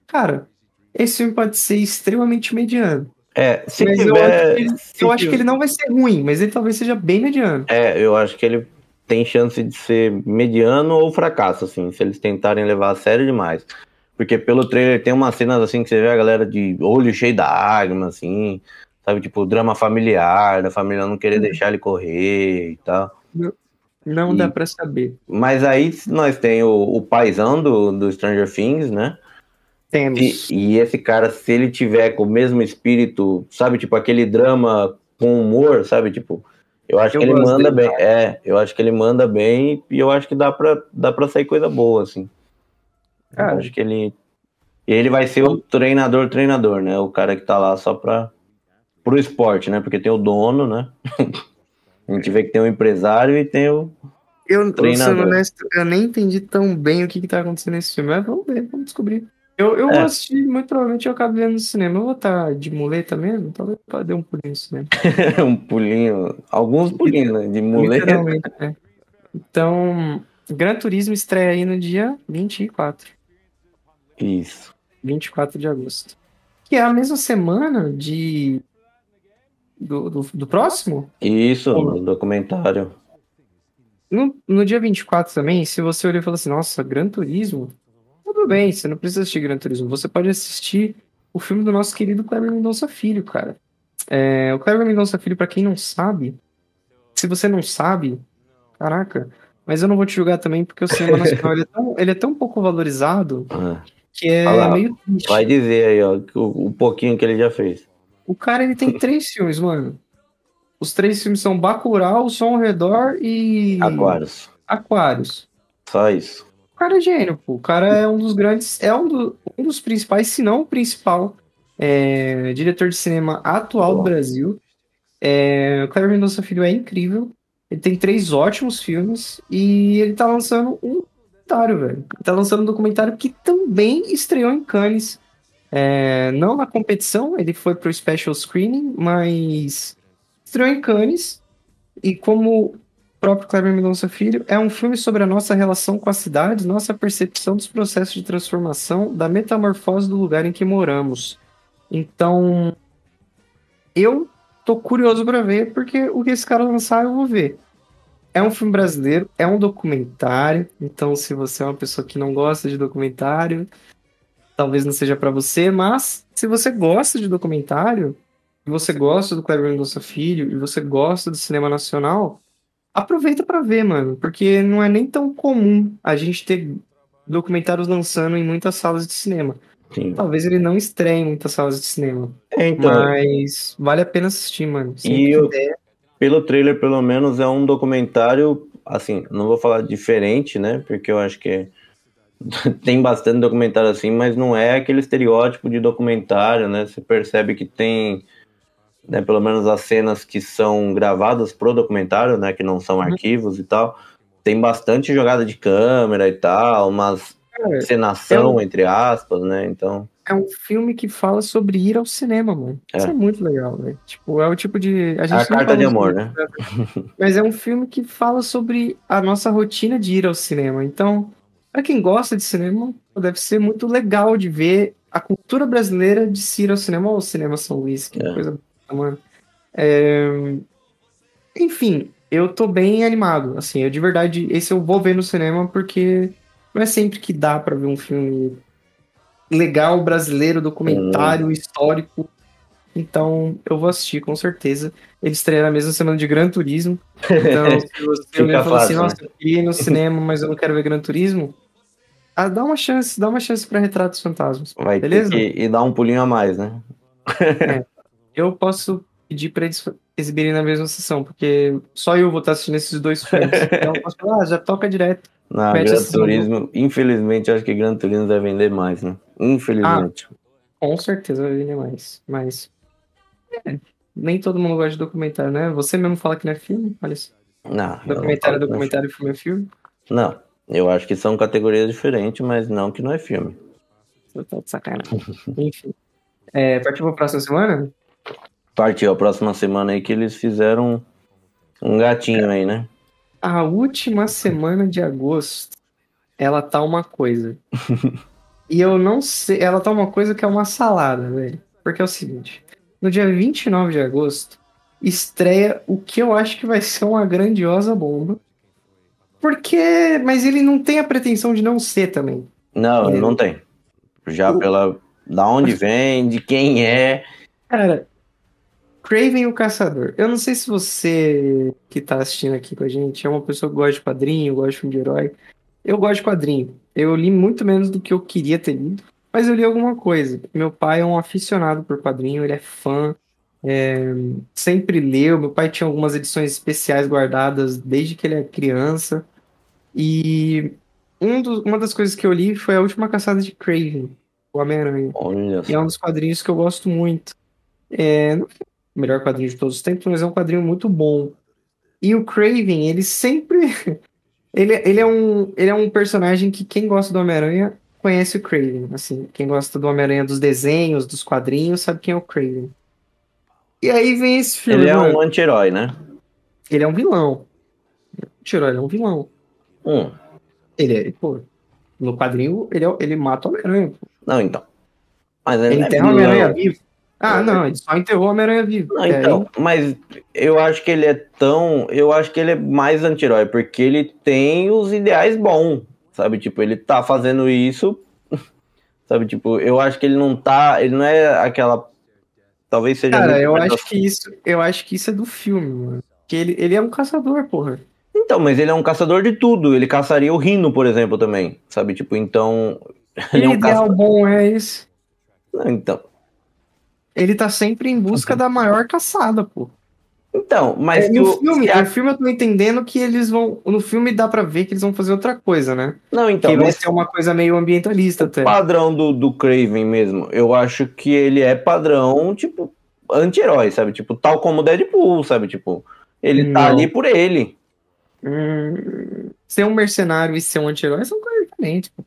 cara, esse filme pode ser extremamente mediano. É, se mas tiver, eu, acho que, ele, eu acho que ele não vai ser ruim, mas ele talvez seja bem mediano. É, eu acho que ele tem chance de ser mediano ou fracasso, assim, se eles tentarem levar a sério demais. Porque pelo trailer tem umas cenas assim que você vê a galera de olho cheio da água, assim, sabe? Tipo, drama familiar, da família não querer uhum. deixar ele correr e tal. Não, não e, dá pra saber. Mas aí nós tem o, o paizão do, do Stranger Things, né? Temos. E, e, esse cara, se ele tiver com o mesmo espírito, sabe? Tipo, aquele drama com humor, sabe? Tipo, eu acho eu que ele manda bem. Cara. É, eu acho que ele manda bem e eu acho que dá pra, dá pra sair coisa boa, assim. Cara, acho que ele. E ele vai ser o treinador, treinador, né? O cara que tá lá só pra. pro esporte, né? Porque tem o dono, né? A gente vê que tem o empresário e tem o. Eu, treinador. sendo honesto, eu nem entendi tão bem o que, que tá acontecendo nesse filme, mas vamos ver, vamos descobrir. Eu, eu é. vou assistir, muito provavelmente eu acabo vendo no cinema. Eu vou estar tá de muleta mesmo, talvez eu dê um pulinho no cinema. um pulinho, alguns pulinhos, né? De muleta. É. Então, Gran Turismo estreia aí no dia 24. Isso. 24 de agosto. Que é a mesma semana de. Do, do, do próximo? Isso, no documentário. No, no dia 24 também, se você olhar e falar assim, nossa, Gran Turismo, tudo bem, você não precisa assistir Gran Turismo, você pode assistir o filme do nosso querido Kleber Mendonça Filho, cara. É, o Kleber Mendonça Filho, para quem não sabe, se você não sabe, caraca, mas eu não vou te julgar também, porque o cinema nacional ele é, tão, ele é tão pouco valorizado ah. Que é lá, meio triste. Vai dizer aí, ó, o, o pouquinho que ele já fez. O cara, ele tem três filmes, mano. Os três filmes são Bacurau, Som ao Redor e... Aquários. Aquários. Só isso. O cara é gênio, pô. O cara é um dos grandes... É um, do, um dos principais, se não o principal, é, diretor de cinema atual do Brasil. É, o Cleber Mendonça Filho é incrível. Ele tem três ótimos filmes e ele tá lançando um documentário, velho. Tá lançando um documentário que também estreou em Cannes. É, não na competição, ele foi pro special screening, mas estreou em Cannes. E como próprio Kleber Mendonça Filho, é um filme sobre a nossa relação com a cidade, nossa percepção dos processos de transformação, da metamorfose do lugar em que moramos. Então, eu tô curioso para ver, porque o que esse cara lançar eu vou ver. É um filme brasileiro, é um documentário, então se você é uma pessoa que não gosta de documentário, talvez não seja para você, mas se você gosta de documentário, e você gosta do Kleber Mendonça Filho, e você gosta do cinema nacional, aproveita para ver, mano, porque não é nem tão comum a gente ter documentários lançando em muitas salas de cinema. Sim. Talvez ele não estreie em muitas salas de cinema. É, então. Mas vale a pena assistir, mano. e eu, pelo trailer, pelo menos, é um documentário, assim, não vou falar diferente, né? Porque eu acho que tem bastante documentário assim, mas não é aquele estereótipo de documentário, né? Você percebe que tem né, pelo menos as cenas que são gravadas pro documentário, né, que não são uhum. arquivos e tal, tem bastante jogada de câmera e tal, umas é, cenação, é um, entre aspas, né, então... É um filme que fala sobre ir ao cinema, mano. É. Isso é muito legal, velho. Tipo, é o tipo de... A, gente a carta de amor, né? Mas é um filme que fala sobre a nossa rotina de ir ao cinema, então... Pra quem gosta de cinema, deve ser muito legal de ver a cultura brasileira de se ir ao cinema ou ao cinema São Luís, que é, é coisa mano. É... Enfim, eu tô bem animado. Assim, eu de verdade, esse eu vou ver no cinema porque não é sempre que dá para ver um filme legal, brasileiro, documentário, hum. histórico. Então, eu vou assistir, com certeza. Ele estreia na mesma semana de Gran Turismo. Então, se você me falou assim, nossa, eu queria ir no cinema, mas eu não quero ver Gran Turismo, ah, dá uma chance, dá uma chance para Retratos Fantasmas. Vai beleza? E dar um pulinho a mais, né? É eu posso pedir para eles exibirem na mesma sessão, porque só eu vou estar assistindo esses dois filmes. então eu posso falar, ah, já toca direto. Não, Gran Turismo, infelizmente, acho que Gran Turismo vai vender mais, né? Infelizmente. Ah, com certeza vai vender mais, mas. É, nem todo mundo gosta de documentário, né? Você mesmo fala que não é filme? Olha isso. Não. Documentário é documentário, filme é filme? Não. Eu acho que são categorias diferentes, mas não que não é filme. Você tá de sacanagem. Enfim. É, partiu pra próxima semana? Partiu a próxima semana aí que eles fizeram um gatinho aí, né? A última semana de agosto, ela tá uma coisa. e eu não sei. Ela tá uma coisa que é uma salada, velho. Porque é o seguinte: no dia 29 de agosto, estreia o que eu acho que vai ser uma grandiosa bomba. Porque. Mas ele não tem a pretensão de não ser também. Não, ele... não tem. Já o... pela. Da onde vem, de quem é. Cara, Craven o Caçador. Eu não sei se você que tá assistindo aqui com a gente é uma pessoa que gosta de quadrinho, gosta de filme de herói. Eu gosto de quadrinho. Eu li muito menos do que eu queria ter lido, mas eu li alguma coisa. Meu pai é um aficionado por quadrinho, ele é fã, é, sempre leu. Meu pai tinha algumas edições especiais guardadas desde que ele é criança. E um uma das coisas que eu li foi a última caçada de Craven, o Homem-Aranha. E é um dos quadrinhos que eu gosto muito. É, o melhor quadrinho de todos os tempos, mas é um quadrinho muito bom. E o Craven, ele sempre. ele, ele, é um, ele é um personagem que quem gosta do Homem-Aranha conhece o Craven. Assim, quem gosta do Homem-Aranha dos desenhos, dos quadrinhos, sabe quem é o Craven. E aí vem esse filme. Ele é um anti-herói, né? Ele é um vilão. Anti-herói, ele é um vilão. Hum. Ele é, pô, no quadrinho, ele, é, ele mata o Homem-Aranha. Não, então. Mas ele, ele enterra o Homem-Aranha vivo. Ah, não, ele só enterrou o Homem-Aranha vivo. Não, então, aí... mas eu acho que ele é tão. Eu acho que ele é mais anti-herói, porque ele tem os ideais bons, sabe? Tipo, ele tá fazendo isso. Sabe, tipo, eu acho que ele não tá. Ele não é aquela. Talvez seja. Cara, eu acho que isso. Eu acho que isso é do filme, mano. Que ele, ele é um caçador, porra. Então, mas ele é um caçador de tudo. Ele caçaria o Rino, por exemplo, também. Sabe, tipo, então. Ele é um ideal caçador... bom é esse. Não, então ele tá sempre em busca da maior caçada, pô. Então, mas é, no tu, filme, a... no filme eu tô entendendo que eles vão, no filme dá para ver que eles vão fazer outra coisa, né? Não, então, que vai ser uma coisa meio ambientalista até. O padrão do, do Craven mesmo, eu acho que ele é padrão, tipo, anti-herói, sabe? Tipo, tal como o Deadpool, sabe? Tipo, ele tá Não. tá ali por ele. Hum, ser um mercenário e ser um anti-herói são coisas diferentes, pô.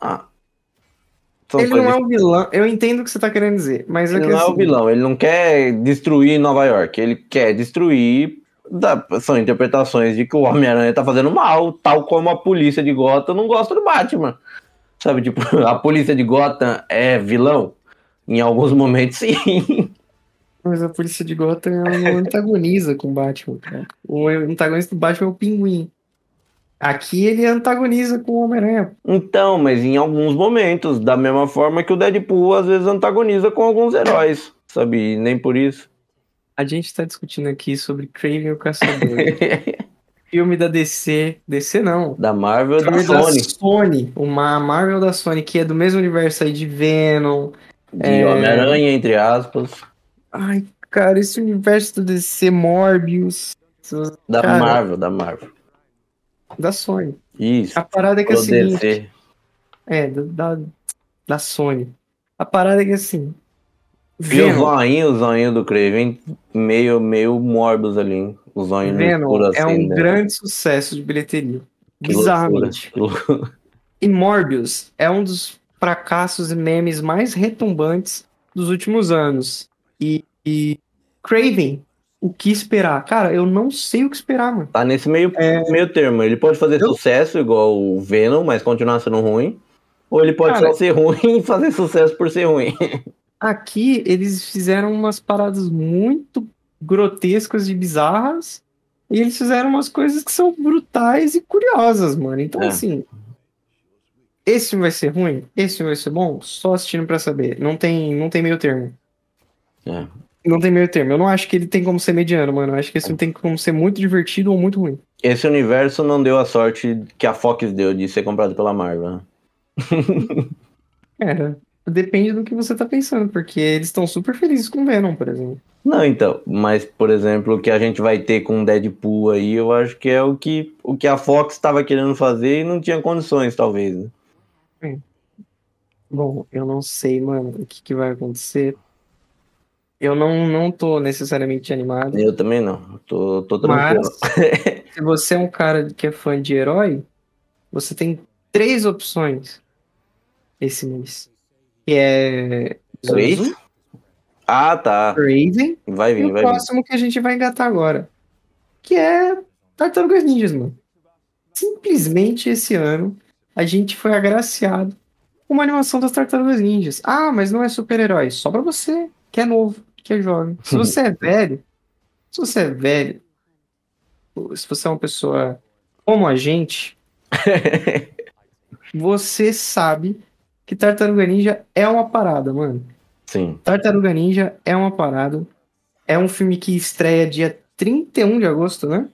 Ah, ele não é o vilão, eu entendo o que você tá querendo dizer, mas é ele não é o vilão, ele não quer destruir Nova York, ele quer destruir são interpretações de que o Homem-Aranha tá fazendo mal, tal como a polícia de Gotham não gosta do Batman. Sabe, tipo, a polícia de Gotham é vilão? Em alguns momentos, sim. Mas a polícia de Gotham não antagoniza com o Batman, cara. O antagonista do Batman é o Pinguim. Aqui ele antagoniza com o Homem-Aranha. Então, mas em alguns momentos, da mesma forma que o Deadpool às vezes antagoniza com alguns heróis, sabe? E nem por isso. A gente está discutindo aqui sobre Craven o Caçador. Filme da DC. DC não. Da Marvel e da Sony. Da Sony. Uma Marvel da Sony, que é do mesmo universo aí de Venom. De é... Homem-Aranha, entre aspas. Ai, cara, esse universo do DC, Morbius. Da cara, Marvel, da Marvel. Da Sony. Isso. A parada é que é a seguinte. DC. É, da, da Sony. A parada é que assim. E o zoinho, o zoinho do Craven, meio, meio Morbius ali. O zoinho Venom assim, é um né? grande sucesso de bilheteria. Que Bizarramente. E Morbius é um dos fracassos e memes mais retumbantes dos últimos anos. E, e Craven o que esperar? Cara, eu não sei o que esperar, mano. Tá nesse meio, é... meio termo. Ele pode fazer eu... sucesso igual o Venom, mas continuar sendo ruim. Ou ele pode Cara, só ser ruim e fazer sucesso por ser ruim. Aqui eles fizeram umas paradas muito grotescas e bizarras. E eles fizeram umas coisas que são brutais e curiosas, mano. Então, é. assim. Esse vai ser ruim? Esse vai ser bom? Só assistindo para saber. Não tem, não tem meio termo. É. Não tem meio termo. Eu não acho que ele tem como ser mediano, mano. Eu acho que esse tem como ser muito divertido ou muito ruim. Esse universo não deu a sorte que a Fox deu de ser comprado pela Marvel. Né? é, depende do que você tá pensando, porque eles estão super felizes com Venom, por exemplo. Não, então, mas, por exemplo, o que a gente vai ter com Deadpool aí, eu acho que é o que, o que a Fox estava querendo fazer e não tinha condições, talvez. Né? É. Bom, eu não sei, mano, o que, que vai acontecer, eu não, não tô necessariamente animado. Eu também não. Tô, tô tranquilo. Mas, se você é um cara que é fã de herói, você tem três opções esse mês. Que é. Três? Ah, tá. Raven. Vai vir, e vai o próximo que a gente vai engatar agora. Que é Tartarugas Ninjas, mano. Simplesmente esse ano a gente foi agraciado com uma animação das Tartarugas Ninjas. Ah, mas não é super-herói. Só pra você, que é novo que é jovem. Se você é velho, se você é velho, se você é uma pessoa como a gente, você sabe que Tartaruga Ninja é uma parada, mano. Sim. Tartaruga Ninja é uma parada. É um filme que estreia dia 31 de agosto, né?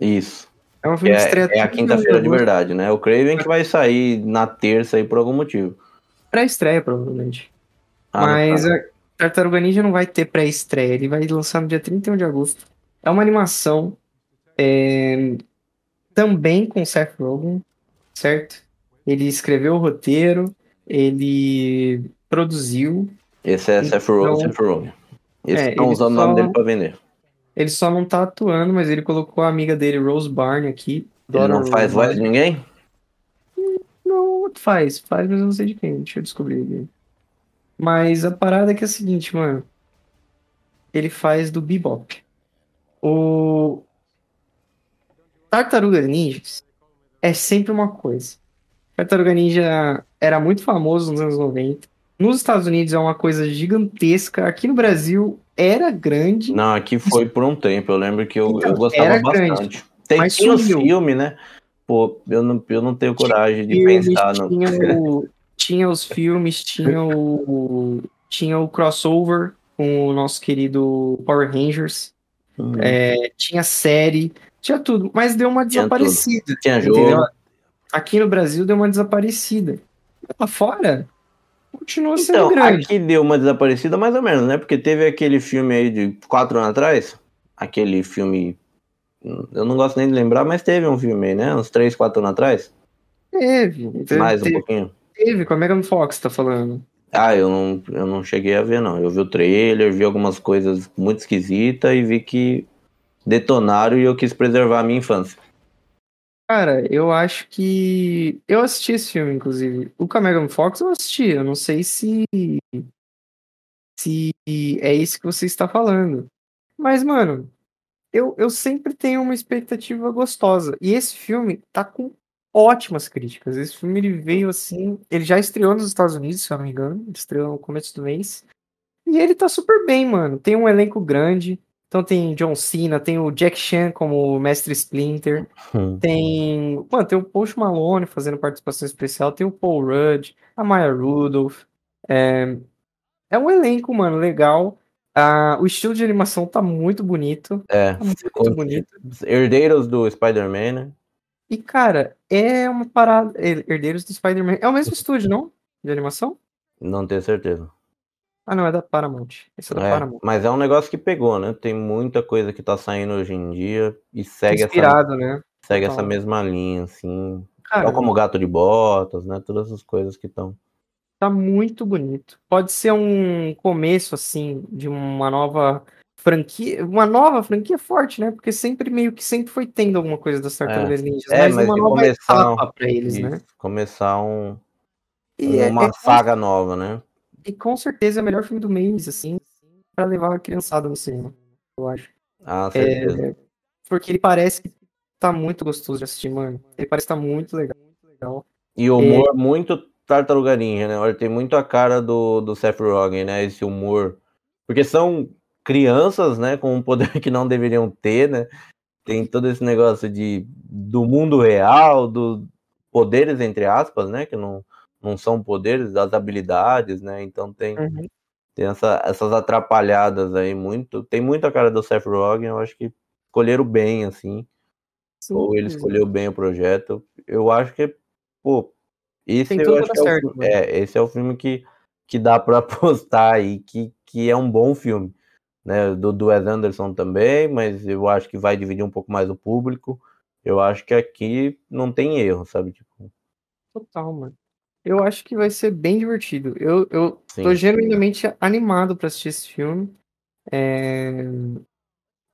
Isso. É um filme é, que estreia É a quinta-feira de, de, verdade, né? O Craven que vai sair na terça aí por algum motivo. Pré-estreia, provavelmente. Ah, Mas tá. Tartaruga Ninja não vai ter pré-estreia, ele vai lançar no dia 31 de agosto. É uma animação é, também com Seth Rogen, certo? Ele escreveu o roteiro, ele produziu. Esse é então, Seth Rogen, Seth Rogen. Eles é, estão usando o nome dele pra vender. Ele só não tá atuando, mas ele colocou a amiga dele, Rose Barney, aqui. Ele não faz voz de ninguém? Não, faz, faz, mas eu não sei de quem. Deixa eu descobrir. Mas a parada é que é a seguinte, mano. Ele faz do Bebop. O Tartaruga Ninjas é sempre uma coisa. Tartaruga Ninja era muito famoso nos anos 90. Nos Estados Unidos é uma coisa gigantesca. Aqui no Brasil era grande. Não, aqui foi por um tempo. Eu lembro que eu, então, eu gostava bastante. Grande, Tem mas tinha filme, né? Pô, eu não, eu não tenho coragem de pensar no. O, tinha os filmes, tinha o, tinha o crossover com o nosso querido Power Rangers, uhum. é, tinha série, tinha tudo, mas deu uma desaparecida. Tinha, tinha jogo. Aqui no Brasil deu uma desaparecida. Lá fora, continua sendo então, grande. Aqui deu uma desaparecida mais ou menos, né? Porque teve aquele filme aí de quatro anos atrás, aquele filme. Eu não gosto nem de lembrar, mas teve um filme aí, né? Uns três, quatro anos atrás. Teve. teve mais teve, um pouquinho teve com a Megan Fox, tá falando? Ah, eu não, eu não cheguei a ver, não. Eu vi o trailer, vi algumas coisas muito esquisitas e vi que detonaram e eu quis preservar a minha infância. Cara, eu acho que. Eu assisti esse filme, inclusive. O com a Megan Fox eu assisti. Eu não sei se. Se é isso que você está falando. Mas, mano, eu, eu sempre tenho uma expectativa gostosa. E esse filme tá com ótimas críticas. Esse filme ele veio assim. Ele já estreou nos Estados Unidos, se eu não me engano. Ele estreou no começo do mês. E ele tá super bem, mano. Tem um elenco grande. Então tem John Cena, tem o Jack Chan como Mestre Splinter. Hum. Tem. Mano, tem o Post Malone fazendo participação especial. Tem o Paul Rudd, a Maya Rudolph. É, é um elenco, mano, legal. Ah, o estilo de animação tá muito bonito. É, tá muito bonito. Herdeiros do Spider-Man, né? E, cara, é uma parada. Herdeiros do Spider-Man. É o mesmo estúdio, não? De animação? Não tenho certeza. Ah, não, é da Paramount. Esse é da é, Paramount. Mas é um negócio que pegou, né? Tem muita coisa que tá saindo hoje em dia e segue Inspirado, essa. né? Segue essa mesma linha, assim. Cara, como Gato de Botas, né? Todas essas coisas que estão. Tá muito bonito. Pode ser um começo, assim, de uma nova franquia. Uma nova franquia forte, né? Porque sempre meio que sempre foi tendo alguma coisa das Tartarugas é. Ninjas. É, mas, mas uma nova começar etapa um... pra eles, né? Começar um. Uma é, é saga nova, né? E com certeza é o melhor filme do mês, assim, para levar a criançada no cinema, eu acho. Ah, certeza. É, porque ele parece que tá muito gostoso de assistir, mano. Ele parece que tá muito legal. Muito legal. E o humor é... muito Tartaruga Ninja, né? Olha, tem muito a cara do, do Seth Rogen, né? Esse humor. Porque são crianças, né? Com um poder que não deveriam ter, né? Tem todo esse negócio de, do mundo real, dos poderes, entre aspas, né? Que não, não são poderes, das habilidades, né? Então tem, uhum. tem essa, essas atrapalhadas aí muito. Tem muito a cara do Seth Rogen, eu acho que escolheram bem, assim. Sim, ou ele escolheu bem o projeto. Eu acho que, pô, esse Tem que é, certo, o, né? é, esse é o filme que, que dá para apostar aí, que, que é um bom filme. Né, do, do Wes Anderson também, mas eu acho que vai dividir um pouco mais o público. Eu acho que aqui não tem erro, sabe? Tipo... Total, mano. Eu acho que vai ser bem divertido. Eu, eu tô genuinamente animado para assistir esse filme. É...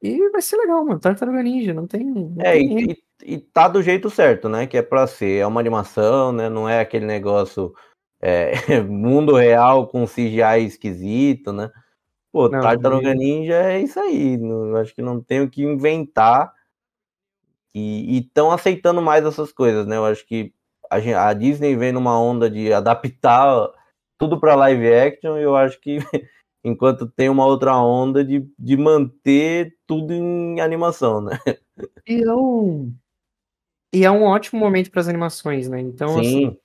E vai ser legal, mano. Tartaruga Ninja, não tem. Não é, tem e, e tá do jeito certo, né? Que é pra ser. É uma animação, né? Não é aquele negócio é, mundo real com CGI esquisito, né? Pô, não, Tartaruga. Ninja é isso aí. Não, acho que não tem o que inventar. E estão aceitando mais essas coisas, né? Eu acho que a, a Disney vem numa onda de adaptar tudo para live action e eu acho que enquanto tem uma outra onda de, de manter tudo em animação, né? E é um, e é um ótimo momento para as animações, né? Então, Sim. assim,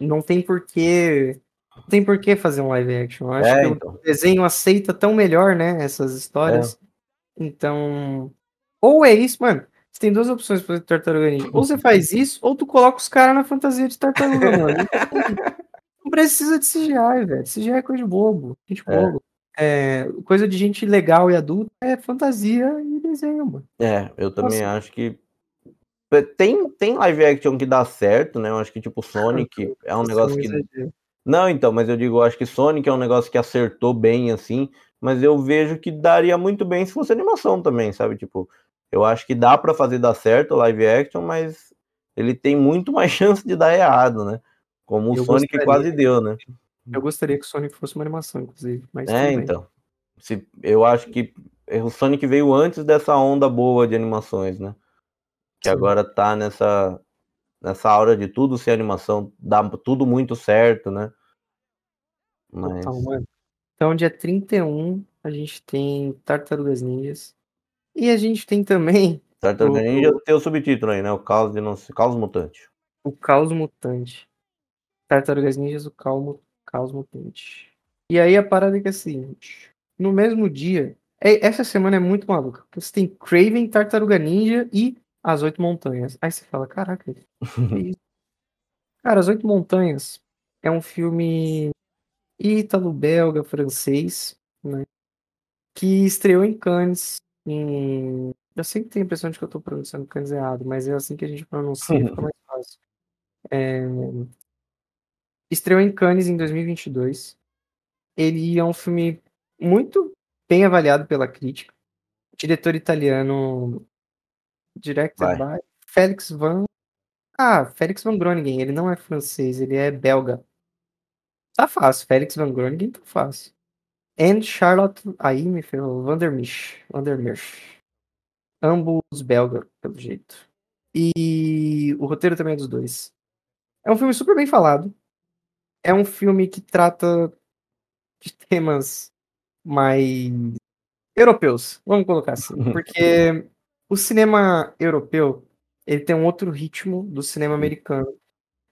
não tem porquê. Não tem por que fazer um live action. Eu acho é, que então. o desenho aceita tão melhor, né? Essas histórias. É. Então. Ou é isso, mano. Você tem duas opções para Tartaruga Ninja. Ou você faz isso, ou tu coloca os caras na fantasia de tartaruga, mano. Não precisa de CGI, velho. CGI é coisa de bobo. Gente é. bobo. É, coisa de gente legal e adulta é fantasia e desenho, mano. É, eu também Nossa. acho que tem, tem live action que dá certo, né? Eu acho que, tipo, Sonic é um negócio que. Não, então, mas eu digo, eu acho que Sonic é um negócio que acertou bem, assim, mas eu vejo que daria muito bem se fosse animação também, sabe? Tipo, eu acho que dá para fazer dar certo live action, mas ele tem muito mais chance de dar errado, né? Como o eu Sonic gostaria, quase deu, né? Eu gostaria que o Sonic fosse uma animação, inclusive. Mas é, então. Se, eu acho que o Sonic veio antes dessa onda boa de animações, né? que Sim. agora tá nessa nessa aura de tudo ser animação, dá tudo muito certo, né? Mas... Então, então, dia 31, a gente tem Tartarugas Ninjas. E a gente tem também. Tartarugas o... Ninja tem o subtítulo aí, né? O Caos, de não... Caos Mutante. O Caos Mutante. Tartarugas Ninjas, o Caos, Caos Mutante. E aí a parada é que é a seguinte: no mesmo dia. É, essa semana é muito maluca. Você tem Craven, Tartaruga Ninja e as Oito Montanhas. Aí você fala, caraca, que isso? Cara, As Oito Montanhas é um filme ítalo-belga, francês, né? Que estreou em Cannes. Em... Eu sempre tenho a impressão de que eu tô pronunciando Cannes errado, mas é assim que a gente pronuncia, fica mais fácil. É... Estreou em Cannes em 2022. Ele é um filme muito bem avaliado pela crítica. O diretor italiano Directed by Félix Van. Ah, Félix Van Groningen. Ele não é francês, ele é belga. Tá fácil. Félix Van Groningen tá fácil. And Charlotte. Aí me ferrou. Vandermish. Vandermish. Ambos belga, pelo jeito. E o roteiro também é dos dois. É um filme super bem falado. É um filme que trata de temas mais europeus, vamos colocar assim. Porque o cinema europeu, ele tem um outro ritmo do cinema americano.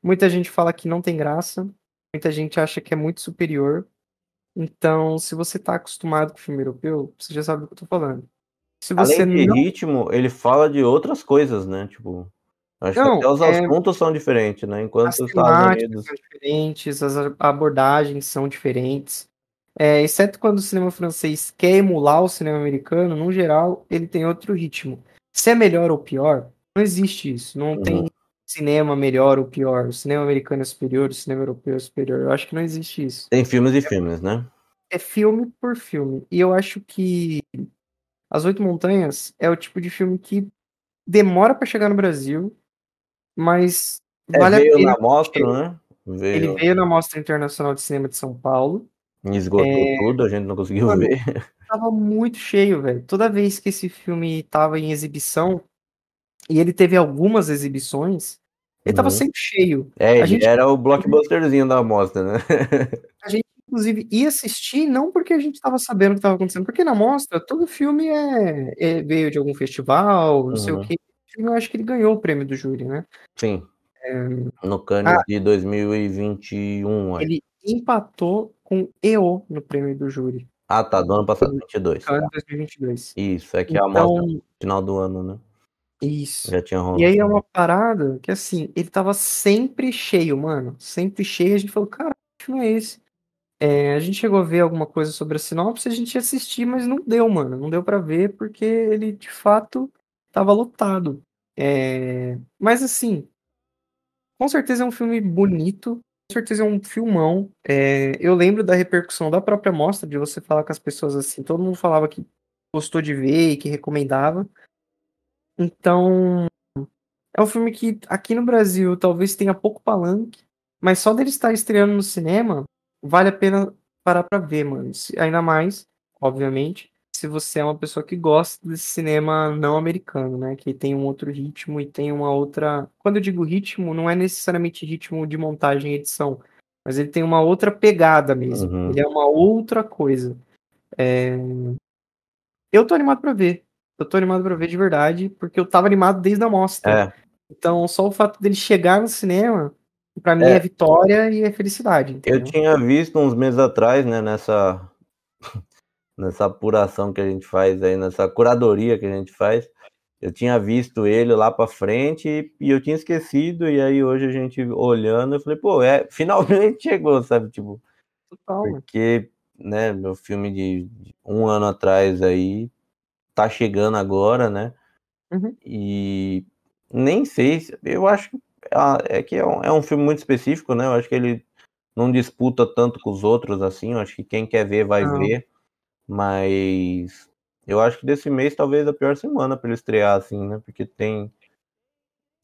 Muita gente fala que não tem graça, muita gente acha que é muito superior. Então, se você tá acostumado com o filme europeu, você já sabe do que eu tô falando. Se você Além de não... ritmo, ele fala de outras coisas, né? Tipo, acho não, que até os é... assuntos são diferentes, né? Enquanto as os Estados Unidos são diferentes, as abordagens são diferentes. É, exceto quando o cinema francês quer emular o cinema americano, no geral, ele tem outro ritmo. Se é melhor ou pior, não existe isso. Não uhum. tem cinema melhor ou pior. O cinema americano é superior, o cinema europeu é superior. Eu acho que não existe isso. Tem filmes e filmes, né? É filme por filme. E eu acho que As Oito Montanhas é o tipo de filme que demora para chegar no Brasil, mas é, vale veio a pena. na mostra, né? Veio... Ele veio na Mostra Internacional de Cinema de São Paulo. Esgotou é... tudo, a gente não conseguiu Mano, ver. Tava muito cheio, velho. Toda vez que esse filme tava em exibição, e ele teve algumas exibições, ele uhum. tava sempre cheio. É, a gente... era o blockbusterzinho da mostra, né? a gente, inclusive, ia assistir não porque a gente tava sabendo o que tava acontecendo, porque na mostra todo filme é, é veio de algum festival, não uhum. sei o uhum. que. Eu acho que ele ganhou o prêmio do júri, né? Sim. É... No Cannes ah, de 2021, acho. Ele empatou com EO no prêmio do júri. Ah, tá, do ano passado, 22. Cannes 2022. Isso, é que então, é a mostra no final do ano, né? Isso. Já tinha rolado. E aí é uma parada que, assim, ele tava sempre cheio, mano. Sempre cheio. A gente falou, cara, que filme é esse? É, a gente chegou a ver alguma coisa sobre a sinopse, a gente ia assistir, mas não deu, mano. Não deu para ver porque ele, de fato, tava lotado. É... Mas, assim, com certeza é um filme bonito. Com certeza é um filmão. É... Eu lembro da repercussão da própria mostra, de você falar com as pessoas assim. Todo mundo falava que gostou de ver e que recomendava. Então, é um filme que aqui no Brasil talvez tenha pouco palanque, mas só dele estar estreando no cinema, vale a pena parar pra ver, mano. Ainda mais, obviamente, se você é uma pessoa que gosta desse cinema não americano, né? Que tem um outro ritmo e tem uma outra. Quando eu digo ritmo, não é necessariamente ritmo de montagem e edição, mas ele tem uma outra pegada mesmo. Uhum. Ele é uma outra coisa. É... Eu tô animado pra ver eu tô animado pra ver de verdade, porque eu tava animado desde a mostra. É. Então, só o fato dele chegar no cinema, para mim é. é. vitória e é felicidade. Entendeu? Eu tinha visto uns meses atrás, né, nessa nessa apuração que a gente faz aí, nessa curadoria que a gente faz, eu tinha visto ele lá para frente e eu tinha esquecido e aí hoje a gente olhando, eu falei, pô, é, finalmente chegou, sabe, tipo, Total, porque, né, meu filme de um ano atrás aí tá chegando agora, né? Uhum. E nem sei, eu acho que é, é que é um, é um, filme muito específico, né? Eu acho que ele não disputa tanto com os outros assim. Eu acho que quem quer ver vai não. ver, mas eu acho que desse mês talvez a pior semana para ele estrear assim, né? Porque tem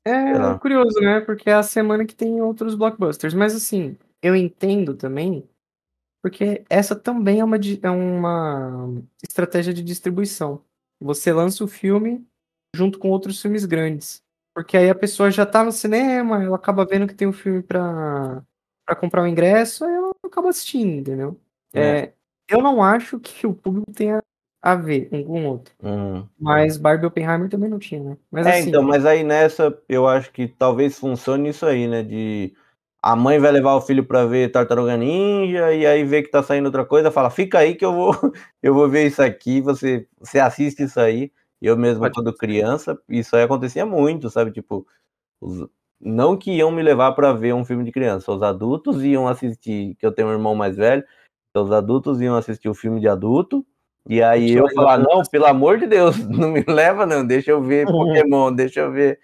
é curioso, né? Porque é a semana que tem outros blockbusters. Mas assim, eu entendo também, porque essa também é uma, é uma estratégia de distribuição você lança o filme junto com outros filmes grandes. Porque aí a pessoa já tá no cinema, ela acaba vendo que tem um filme pra, pra comprar o um ingresso, aí ela acaba assistindo, entendeu? É. É, eu não acho que o público tenha a ver um com o outro. Uhum. Mas Barbie Oppenheimer também não tinha, né? Mas, é, assim, então, mas aí nessa, eu acho que talvez funcione isso aí, né? De a mãe vai levar o filho para ver Tartaruga Ninja e aí vê que tá saindo outra coisa, fala: "Fica aí que eu vou eu vou ver isso aqui, você você assiste isso aí". Eu mesmo quando criança, isso aí acontecia muito, sabe, tipo, os, não que iam me levar para ver um filme de criança, os adultos iam assistir, que eu tenho um irmão mais velho, então os adultos iam assistir o filme de adulto, e aí eu, eu falar: "Não, pelo amor de Deus, não me leva não, deixa eu ver Pokémon, deixa eu ver".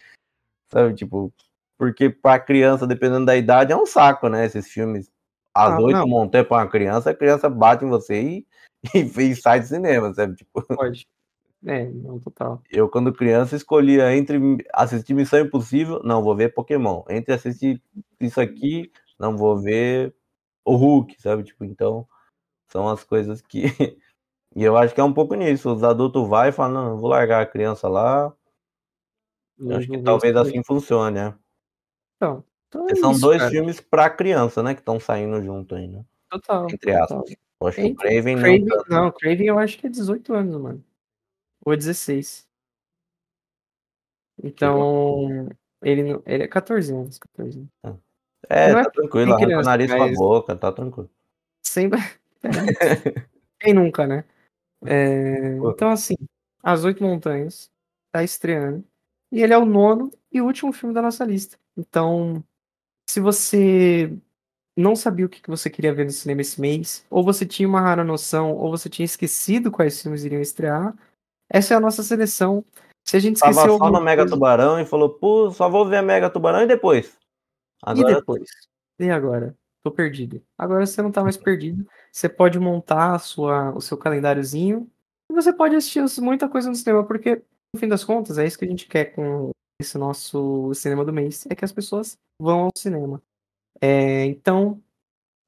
Sabe, tipo, porque para criança, dependendo da idade, é um saco, né? Esses filmes. Às ah, oito montanhas para uma criança, a criança bate em você e, e, e, sai do cinema, sabe? Tipo... Pode. É, não, total. Eu, quando criança, escolhia entre assistir Missão Impossível, não, vou ver Pokémon. Entre assistir isso aqui, não vou ver o Hulk, sabe? Tipo, então, são as coisas que E eu acho que é um pouco nisso. Os adultos vai e falam, não, vou largar a criança lá. Eu acho que talvez assim funcione, né? Então, então é são isso, dois cara. filmes pra criança, né? Que estão saindo junto aí, né? Total. Entre aspas. Eu acho que o Craven, Craven não. Tá... Não, Craven eu acho que é 18 anos, mano. Ou 16. Então, ele, ele é 14 anos. 14 anos. Ah. É, não tá é tranquilo, arranca o nariz com a boca, tá tranquilo. Sempre. Quem nunca, né? É... Então, assim, As Oito Montanhas tá estreando. E ele é o nono e último filme da nossa lista. Então, se você não sabia o que você queria ver no cinema esse mês, ou você tinha uma rara noção, ou você tinha esquecido quais filmes iriam estrear, essa é a nossa seleção. Se a gente esqueceu. Tava só no Mega coisa... Tubarão e falou, pô, só vou ver Mega Tubarão e depois. Agora... E depois? E agora? Tô perdido. Agora você não tá mais perdido. Você pode montar sua, o seu calendáriozinho e você pode assistir muita coisa no cinema, porque, no fim das contas, é isso que a gente quer com esse nosso cinema do mês, é que as pessoas vão ao cinema. É, então,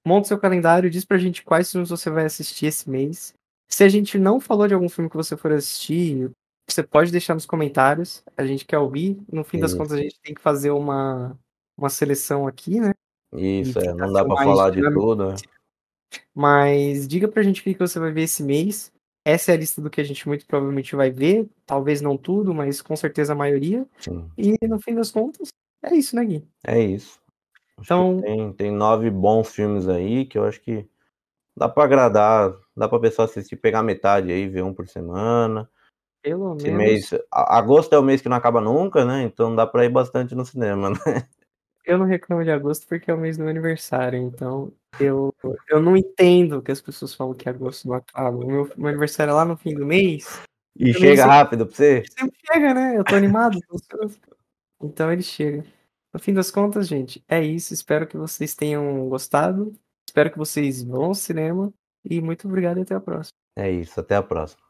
monta seu calendário, diz pra gente quais filmes você vai assistir esse mês. Se a gente não falou de algum filme que você for assistir, você pode deixar nos comentários. A gente quer ouvir. No fim das contas, a gente tem que fazer uma, uma seleção aqui, né? Isso, é, não dá pra falar de tudo. Né? Mas diga pra gente o que você vai ver esse mês. Essa é a lista do que a gente muito provavelmente vai ver. Talvez não tudo, mas com certeza a maioria. Sim. E no fim das contas, é isso, né, Gui? É isso. então, tem, tem nove bons filmes aí que eu acho que dá pra agradar. Dá pra pessoa assistir, pegar metade aí, ver um por semana. Pelo Esse menos. mês, agosto é o mês que não acaba nunca, né? Então dá pra ir bastante no cinema, né? Eu não reclamo de agosto porque é o mês do meu aniversário, então eu, eu não entendo que as pessoas falam que agosto não acaba. O meu, meu aniversário é lá no fim do mês. E chega rápido pra você? Sempre chega, né? Eu tô animado. então ele chega. No fim das contas, gente, é isso. Espero que vocês tenham gostado. Espero que vocês vão ao cinema. E muito obrigado e até a próxima. É isso, até a próxima.